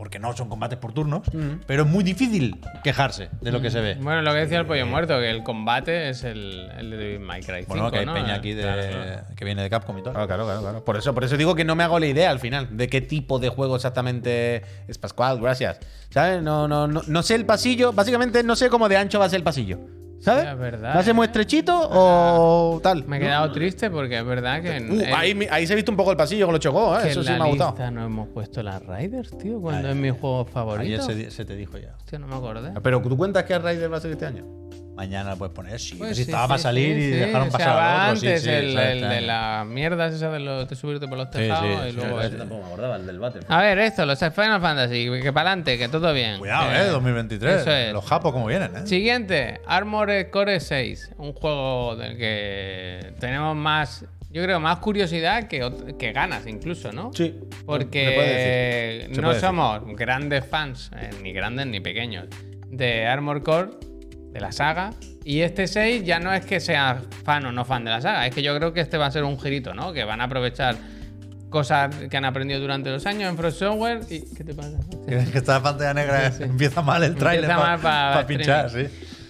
porque no son combates por turnos, pero es muy difícil quejarse de lo que se ve. Bueno, lo que decía el pollo muerto, que el combate es el, el de 5, Bueno, que hay ¿no? peña aquí de, Claro, claro. que viene de Capcom y tal. Claro, claro, claro, claro. Por eso, por eso digo que no me hago la idea al final de qué tipo de juego exactamente es Pascual, gracias. ¿Sabes? No, no, no, no sé el pasillo. Básicamente no sé cómo de ancho va a ser el pasillo. ¿Sabes? Sí, es verdad, ¿Va a ser muy ¿eh? estrechito o tal? Me he quedado triste porque es verdad que. Uh, en- ahí, ahí se ha visto un poco el pasillo con los chocó, ¿eh? Eso sí me ha gustado. lista no hemos puesto las Riders, tío, cuando Ay, es mi ay, juego Ayer favorito. se, di- se te dijo ya. Hostia, no me acordé. Pero tú cuentas que Raider va a ser este año. Mañana lo puedes poner. Sí, Pues si sí, estaba sí, para salir sí, y sí. dejaron O sea, pasar va al otro. Sí, antes sí, el, de las mierdas esa de, los, de subirte por los tejados sí, y sí, luego sí, tampoco me acordaba, el del váter. A ver, esto, los Final Fantasy, que para adelante, que todo bien. Cuidado, eh, 2023. Eso es. Los japos como vienen, eh. Siguiente, Armored Core 6, un juego del que tenemos más, yo creo, más curiosidad que, que ganas incluso, ¿no? Sí. Porque no decir. somos grandes fans, eh, ni grandes ni pequeños, de Armored Core, de la saga. Y este 6 ya no es que sea fan o no fan de la saga, es que yo creo que este va a ser un girito, ¿no? Que van a aprovechar cosas que han aprendido durante los años en From Software. Y, ¿Qué te pasa? <laughs> Que que esta pantalla negra Sí, sí. empieza mal el trailer Empieza para mal pa- pinchar, sí.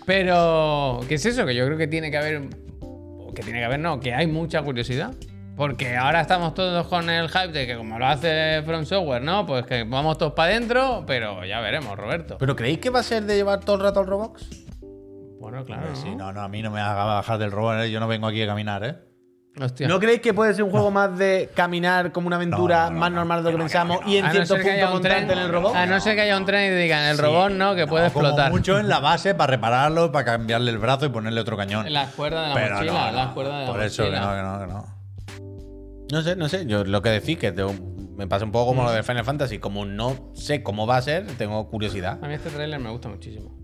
Pero, ¿qué es eso? Que yo creo que tiene que haber. Que tiene que haber, no, que hay mucha curiosidad. Porque ahora estamos todos con el hype de que, como lo hace From Software, ¿no? Pues que vamos todos para adentro, pero ya veremos, Roberto. ¿Pero creéis que va a ser de llevar todo el rato al Roblox? Bueno, claro. Pues Sí, ¿no? no, no, a mí no me haga bajar del robot, eh. Yo no vengo aquí a caminar, eh. Hostia. ¿No creéis que puede ser un juego más de caminar como una aventura No, no, no, más no. normal de lo que Que no, pensamos no, y en A no cierto punto montarte en el robot? a no ser que haya un tren y digan el robot, ¿no? Que puede como explotar. mucho en la base para repararlo, para cambiarle el brazo y ponerle otro cañón. En las cuerdas de la Pero mochila, no, no, las cuerdas de la Por eso que mochila. no, que no, que no. No sé, no sé. Yo lo que decís que tengo- me pasa un poco como lo de Final Fantasy. Como no sé cómo va a ser, tengo curiosidad. A mí este tráiler me gusta muchísimo.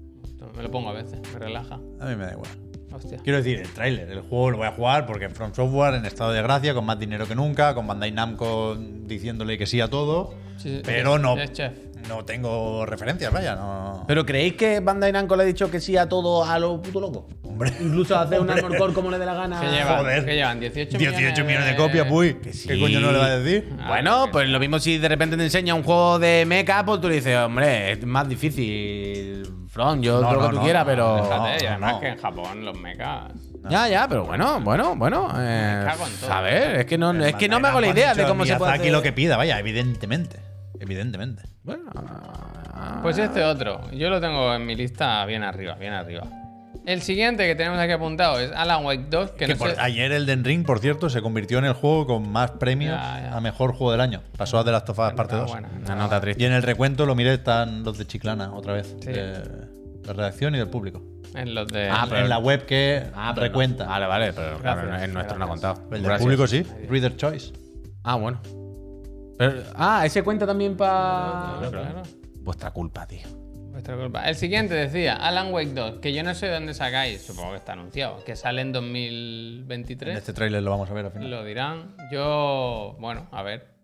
Me lo pongo a veces, me relaja. A mí me da igual. Hostia. Quiero decir, el tráiler, el juego lo voy a jugar porque From Software en estado de gracia, con más dinero que nunca, con Bandai Namco diciéndole que sí a todo, Sí, sí, pero es- no, es chef. No tengo referencias, vaya, no. ¿Pero creéis que Bandai Namco le ha dicho que sí a todo a lo puto loco? Hombre, Incluso hacer un. Armor como le dé la gana. ¿Qué llevan? joder. ¿Qué llevan? 18 18 millones, millones de copias, uy. ¿Qué sí. coño no le va a decir? Ah, Bueno, que- pues lo mismo si de repente te enseña un juego de mecha, pues tú le dices, hombre, es más difícil. Front, yo No, todo lo no, que tú no, quieras, no, pero. Y no, además no. que en Japón los mechas. Ya, ya, pero bueno, bueno, bueno. eh, Me cago en todo. a ver, es que no, es que no me hago la idea de cómo se puede. Hacer- lo que pida, vaya, evidentemente. Evidentemente. Bueno, ah, Pues este otro, yo lo tengo en mi lista bien arriba, bien arriba. El siguiente que tenemos aquí apuntado es Alan Wake 2, que, Que no por- sé- ayer el Den Ring, por cierto, se convirtió en el juego con más premios Ya, ya. a mejor juego del año. Pasó a The Last of Us parte 2. Enhorabuena. una nota triste. Y en el recuento lo miré, están los de Chiclana otra vez. Sí. De la redacción y del público. en los de... Ah, pero- en la web que Ah, recuenta. no. Vale, vale, pero claro, Gracias, el nuestro no ha gracias. contado. El del Gracias. público sí. Reader Choice. Ah, bueno. Pero- ah, ese cuenta también para. Claro, claro. Vuestra culpa, tío. Vuestra culpa. El siguiente decía Alan Wake 2, que yo no sé de dónde sacáis, supongo que está anunciado, que sale en 2023. En este tráiler lo vamos a ver al final. Lo dirán. Yo, bueno, a ver.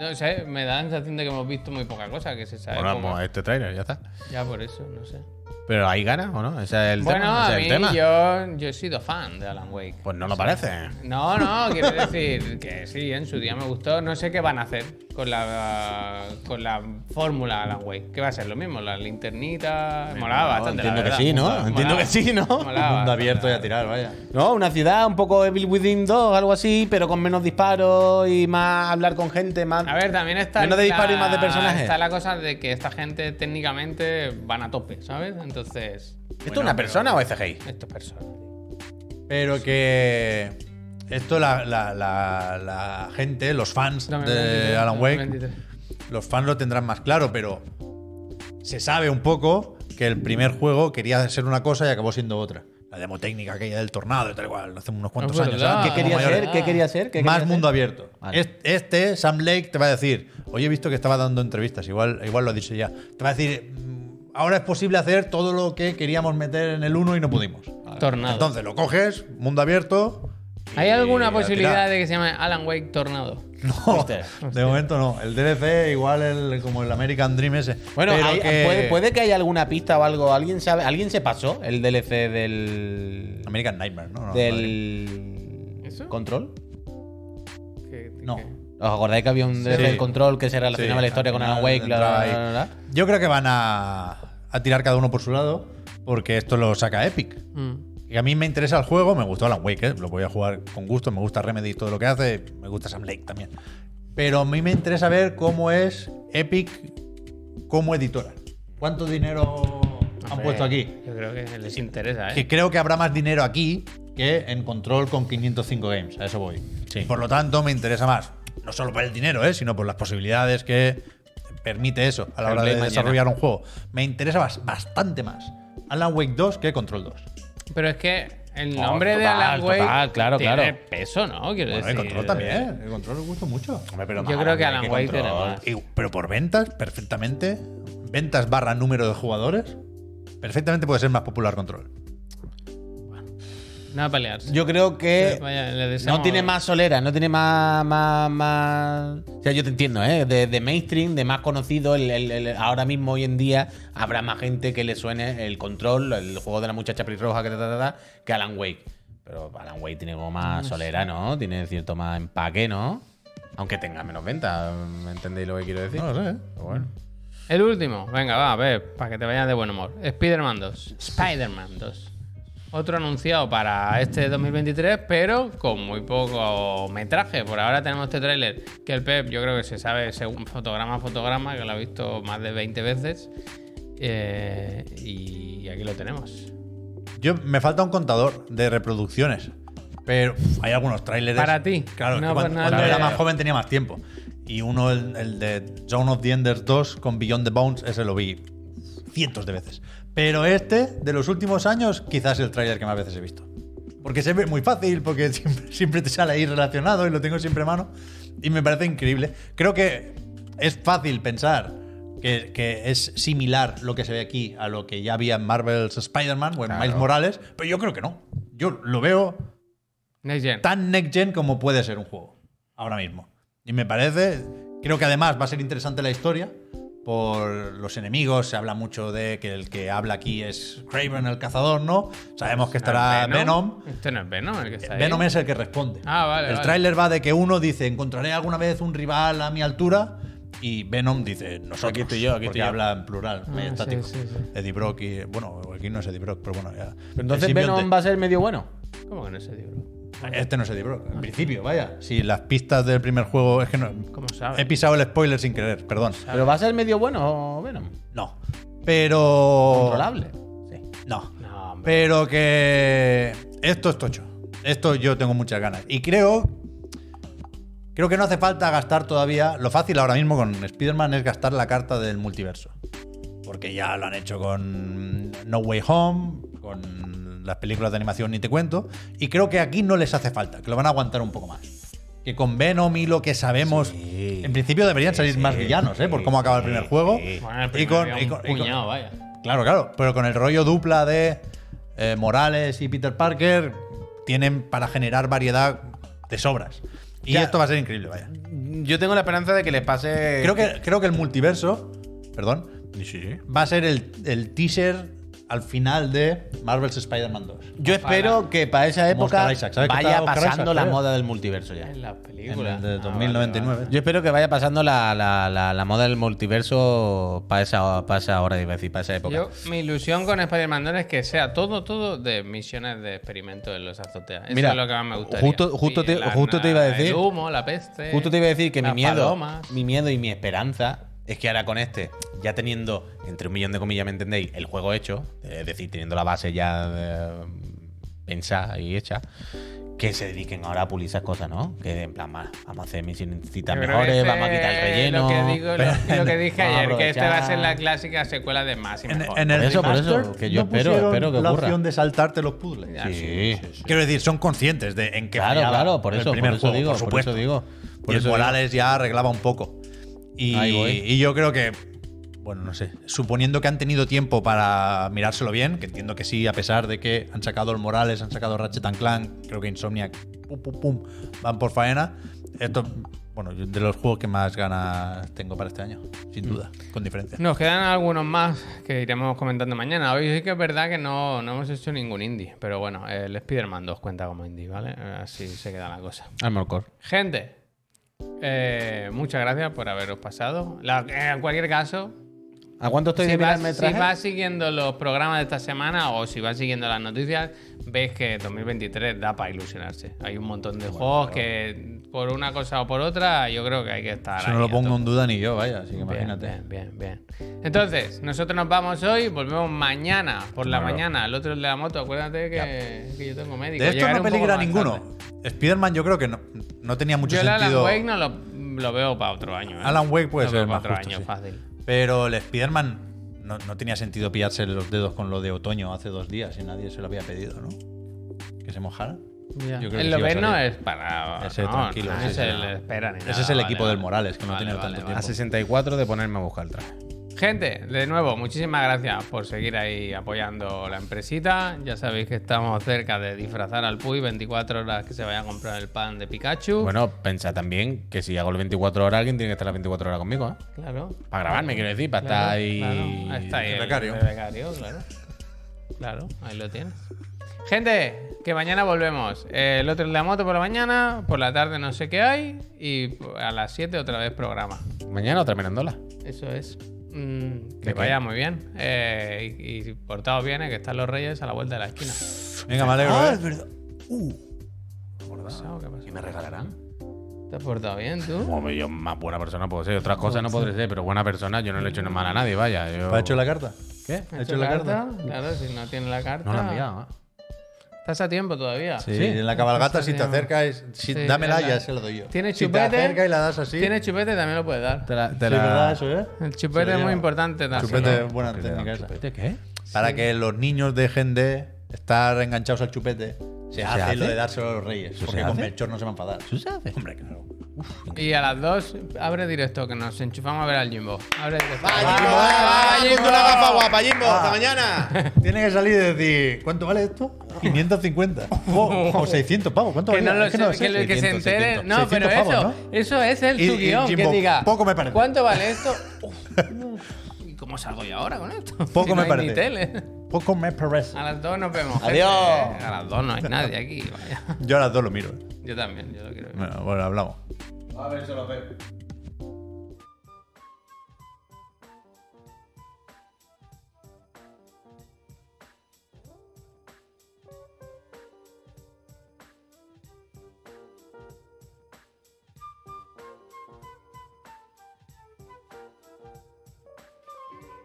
No sé, me da la sensación de que hemos visto muy poca cosa, que se sabe Bueno, poco. pues este trailer, ya está. Ya por eso, no sé. Pero hay ganas o no? Ese es el bueno, tema. ese a es mí el tema. Yo, yo he sido fan de Alan Wake. Pues no lo parece. No, no, quiero decir que sí, en su día me gustó. No sé qué van a hacer con la con la fórmula Alan Wake. ¿Qué va a ser? Lo mismo, la linternita. Molaba No, bastante. entiendo la que sí, ¿no? Molaba. Entiendo que sí, ¿no? Molaba Mundo abierto y a tirar, vaya. No, una ciudad un poco Evil Within 2, algo así, pero con menos disparos y más hablar con gente, más. A ver, también está. Menos de la- disparo y más de personajes. Está la cosa de que esta gente técnicamente van a tope, ¿sabes? Entonces. ¿Esto es una persona o es CGI? Esto es persona. Pero que esto la, la- la- la gente, los fans de 2023, Alan Wake, 2023. los fans lo tendrán más claro, pero se sabe un poco que el primer juego quería ser una cosa y acabó siendo otra. La demo técnica aquella del tornado y tal cual, hace unos cuantos Es años. verdad. ¿sabes? ¿Qué quería Como mayores. ser? ¿Qué quería ser? ¿Qué Más quería mundo abierto. Vale. Este, Sam Lake, te va a decir, hoy he visto que estaba dando entrevistas, igual, igual lo ha dicho ya. Te va a decir, "Mm, ahora es posible hacer todo lo que queríamos meter en el 1 y no pudimos. Tornado. Entonces lo coges, mundo abierto. ¿Hay alguna posibilidad de que se llame Alan Wake Tornado? No, <laughs> de momento no. El DLC, igual el, como el American Dream ese. Bueno, Pero hay- que- puede, puede que haya alguna pista o algo. ¿Alguien sabe? ¿Alguien se pasó el DLC del. American Nightmare, ¿no? No, del. ¿Eso? ¿Control? ¿Qué- No. ¿Os acordáis que había un del Control que se relacionaba Sí, la historia con Alan Wake? bla, bla, bla, ahí. bla, bla? Yo creo que van a, a tirar cada uno por su lado, porque esto lo saca Epic. Mm. Y a mí me interesa el juego, me gustó Alan Wake, ¿eh? lo voy a jugar con gusto, me gusta Remedy y todo lo que hace, me gusta Sam Lake también. Pero a mí me interesa ver cómo es Epic como editora. ¿Cuánto dinero Hombre, puesto aquí. Yo creo que les interesa, ¿eh? Que creo que habrá más dinero aquí que en control con 505 games. A eso voy. Sí. Por lo tanto, me interesa más. No solo por el dinero, ¿eh? sino por las posibilidades que permite eso a la El hora de mañana. desarrollar un juego. Me interesa bas- bastante más Alan Wake 2 que Control 2. Pero es que el Oh, nombre de Alan Wake total, claro, tiene claro. peso, ¿no? Quiero Bueno, el. Control también. El Control le gusta mucho. Yo creo que Alan Wake tiene más. Y- pero por ventas, perfectamente. Ventas barra número de jugadores. Perfectamente puede ser más popular Control. No a pelearse. Yo creo que Vaya, no tiene más solera, no tiene más, más, más- O sea, yo te entiendo, ¿eh? De, de mainstream, de más conocido, el, el- el- ahora mismo, hoy en día, habrá más gente que le suene el control, el juego de la muchacha pelirroja que, ta, ta, ta, ta, que Alan Wake. Pero Alan Wake tiene como más solera, ¿no? Tiene cierto más empaque, ¿no? Aunque tenga menos venta, ¿me entendéis lo que quiero decir? No lo sé. Pero bueno. El último, venga, va, a ver, para que te vayas de buen humor. Spider-Man 2. Spider-Man 2. Otro anunciado para este 2023, pero con muy poco metraje. Por ahora tenemos este tráiler que el Pep, yo creo que se sabe según fotograma a fotograma, que lo ha visto más de 20 veces. Eh, y aquí lo tenemos. Yo me falta un contador de reproducciones. Pero uf, hay algunos trailers. Para ti. Claro, No, que pues cuando, cuando era más joven tenía más tiempo. Y uno, el, el de Zone of the Enders 2 con Beyond the Bounds, ese lo vi cientos de veces. Pero este, de los últimos años, quizás el tráiler que más veces he visto. Porque se ve muy fácil, porque <laughs> siempre, siempre te sale ahí relacionado y lo tengo siempre a mano. Y me parece increíble. Creo que es fácil pensar que, que es similar lo que se ve aquí a lo que ya había en Marvel's Spider-Man o en Miles Morales, pero yo creo que no. Yo lo veo Next Gen. tan next gen como puede ser un juego ahora mismo. Y me parece, creo que además va a ser interesante la historia por los enemigos. Se habla mucho de que el que habla aquí es Craven el cazador, ¿no? Sabemos que estará Venom. Este no es Venom el que está ahí. Venom es el que responde. Ah, vale, El vale. tráiler va de que uno dice, encontraré alguna vez un rival a mi altura. Y Venom dice, nosotros. Aquí estoy yo, aquí estoy yo. habla en plural, Ah, estático. sí, sí, sí. Eddie Brock y. Bueno, aquí no es Eddie Brock, pero bueno, ya. Pero entonces. Venom va a ser medio bueno. ¿Cómo que no sé, tío? Este no es Eddie Brock. En principio, vaya. Si las pistas del primer juego. Es que no. ¿Cómo sabes? He pisado el spoiler sin querer, perdón. Pero va a ser medio bueno Venom. No. Pero. Controlable. Sí. No. No. Pero que. Esto es tocho. Esto yo tengo muchas ganas. Y creo. Creo que no hace falta gastar todavía. Lo fácil ahora mismo con Spider-Man es gastar la carta del multiverso. Porque ya lo han hecho con No Way Home, con las películas de animación ni te cuento. Y creo que aquí no les hace falta, que lo van a aguantar un poco más. Que con Venom y lo que sabemos. Sí. En principio deberían salir más villanos, ¿eh? Por cómo acaba el primer juego. Bueno, el y con, y un con- y con- puñado, vaya. Claro, claro. Pero con el rollo dupla de eh, Morales y Peter Parker, tienen para generar variedad de sobras. Y Ya. esto va a ser increíble, vaya. Yo tengo la esperanza de que les pase. Creo que, creo que el multiverso, perdón, va a ser el, el teaser al final de Marvel's Spider-Man 2. Yo espero que para esa época Oscar Isaac, ¿sabes que vaya está Oscar pasando Isaac, la creo? moda del multiverso ya. En las En películas. el de Ah, 2099. vale, vale. Yo espero que vaya pasando la, la, la, la moda del multiverso para esa, para esa hora, iba a decir, para esa época. Yo, mi ilusión con Spider-Man 2 es que sea todo, todo de misiones de experimentos en los azoteas. Eso Mira, es lo que más me gustaría. justo- justo te- la- justo te iba a decir- El humo, la peste. Justo te iba a decir que mi miedo, palomas. mi miedo y mi esperanza es que ahora con este, ya teniendo, entre un millón de comillas, ¿me entendéis? El juego hecho, es decir, teniendo la base ya eh, pensada y hecha, que se dediquen ahora a pulir esas cosas, ¿no? Que en plan, "Va, vamos a hacer misiones mejores, este vamos a quitar el relleno. Lo que, digo, lo, <laughs> lo que dije ayer, que este va a ser la clásica secuela de más y En, mejor. en el Por eso, por eso, que yo no espero- pusieron espero que la ocurra. opción de saltarte los puzzles. Ya, Sí. Quiero decir, son conscientes de en qué Claro, claro, por el eso, por eso juego, digo, por eso digo. Por y eso el digo. Morales ya arreglaba un poco. Y, y yo creo que, bueno, no sé, suponiendo que han tenido tiempo para mirárselo bien, que entiendo que sí, a pesar de que han sacado el Morales, han sacado Ratchet and Clank, creo que Insomniac, pum, pum, pum, van por faena. Esto, bueno, de los juegos que más ganas tengo para este año, sin duda, con diferencia. Nos quedan algunos más que iremos comentando mañana. Hoy sí que es verdad que no, no hemos hecho ningún indie, pero bueno, el Spider-Man 2 cuenta como indie, ¿vale? Así se queda la cosa. Armored Core. Gente, eh, muchas gracias por haberos pasado. En cualquier caso, ¿A cuánto estoy si de vas, el si vas siguiendo los programas de esta semana o si vas siguiendo las noticias, ves que 2023 da para ilusionarse. Hay un montón de juegos que por una cosa o por otra, yo creo que hay que estar. Eso no ahí lo a pongo en duda ni yo, vaya, así que Bien, imagínate. Bien, bien, bien. Entonces, nosotros nos vamos hoy, volvemos mañana por la Claro. mañana. El otro el de la moto, acuérdate que, que yo tengo médico. De esto Llegaré no peligra ninguno. Spider-Man yo creo que no, no tenía mucho Yo el Alan sentido. Wake no lo, lo veo para otro año. ¿eh? Alan Wake puede Lo ser veo para más otro justo, año, sí. fácil. Pero el Spider-Man no, no tenía sentido pillarse los dedos con lo de otoño hace dos días y nadie se lo había pedido, ¿no? Que se mojara. Ya. Yo creo que el sí Lobezno salir. es para. Ese no, tranquilo, no sí, se sí. le espera ni Ese es el vale, equipo del. Morales, que no Vale, tiene vale, tanto vale. A 64 de ponerme a buscar el traje. Gente, de nuevo, muchísimas gracias por seguir ahí apoyando la empresita. Ya sabéis que estamos cerca de disfrazar al Puy 24 horas que se vaya a comprar el pan de Pikachu. Bueno, pensad también que si hago el 24 horas, alguien tiene que estar las 24 horas conmigo, ¿eh? Claro. Para grabarme, quiero decir, para Claro, estar ahí. claro. Ahí está ahí el becario. de becario, claro. Claro, ahí lo tienes. Gente, que mañana volvemos. Eh, el otro es la moto por la mañana, por la tarde no sé qué hay y a las 7 otra vez programa. Mañana otra merendola. Eso es. Mm, que vaya muy bien. Eh, y, y portaos bien, eh, que están los reyes a la vuelta de la esquina. Venga, me alegro. Ah, ¿eh? es verdad. ¿Qué pasó? ¿Qué? ¿Qué me regalarán? ¿Te has portado bien tú? Como yo más buena persona puedo ser. Otras cosas no podré ser, pero buena persona yo no le he hecho nada mal a nadie, vaya. Yo... ¿Ha hecho la carta? ¿Qué? ¿Ha ¿Ha hecho la carta? Claro, si no tiene la carta. No la he enviado. ¿eh? Estás a tiempo todavía. Sí, en la cabalgata, si te acercas, si, Sí, dámela, la- ya se la doy yo. Tiene Si te acercas y la das así. Tiene chupete, también lo puedes dar. Te la, te Sí, la- ¿verdad? Eso, ¿eh? El chupete lo es muy importante también. Chupete es buena ¿Qué le da técnica chupete? ¿Qué? Para que los niños dejen de estar enganchados al chupete, se, hace, hace? lo de dárselo a los reyes. ¿Eso Porque con? Melchor no se va a enfadar. ¿Eso se hace? Hombre, claro. Y a las 2 abre directo, que nos enchufamos a ver al Jimbo. Abre directo. ¡Va, Jimbo! va, ¡Va, va, Jimbo! ¡Una gafa guapa, Jimbo! ¡Hasta mañana! <laughs> Tiene que salir y decir, ¿cuánto vale esto? 550. <laughs> O, o 600 pavos. ¿Cuánto Que vale? no lo Es que sé, no que, sé. lo- que se 600, entere. 600. No, pero 600 pavos, eso, ¿no? eso es el Y- y guion. Que Jimbo, diga, poco me parece. ¿cuánto vale esto? <laughs> Uf, ¿Y cómo salgo yo ahora con esto? Poco Si no me hay parece. Ni tele. Poco me parece. A las 2 nos vemos. gente. Adiós. A las 2 no hay nadie aquí. Vaya. Yo a las dos lo miro. ¿eh? Yo también, yo lo quiero ver. Bueno, bueno, hablamos. A ver, solo.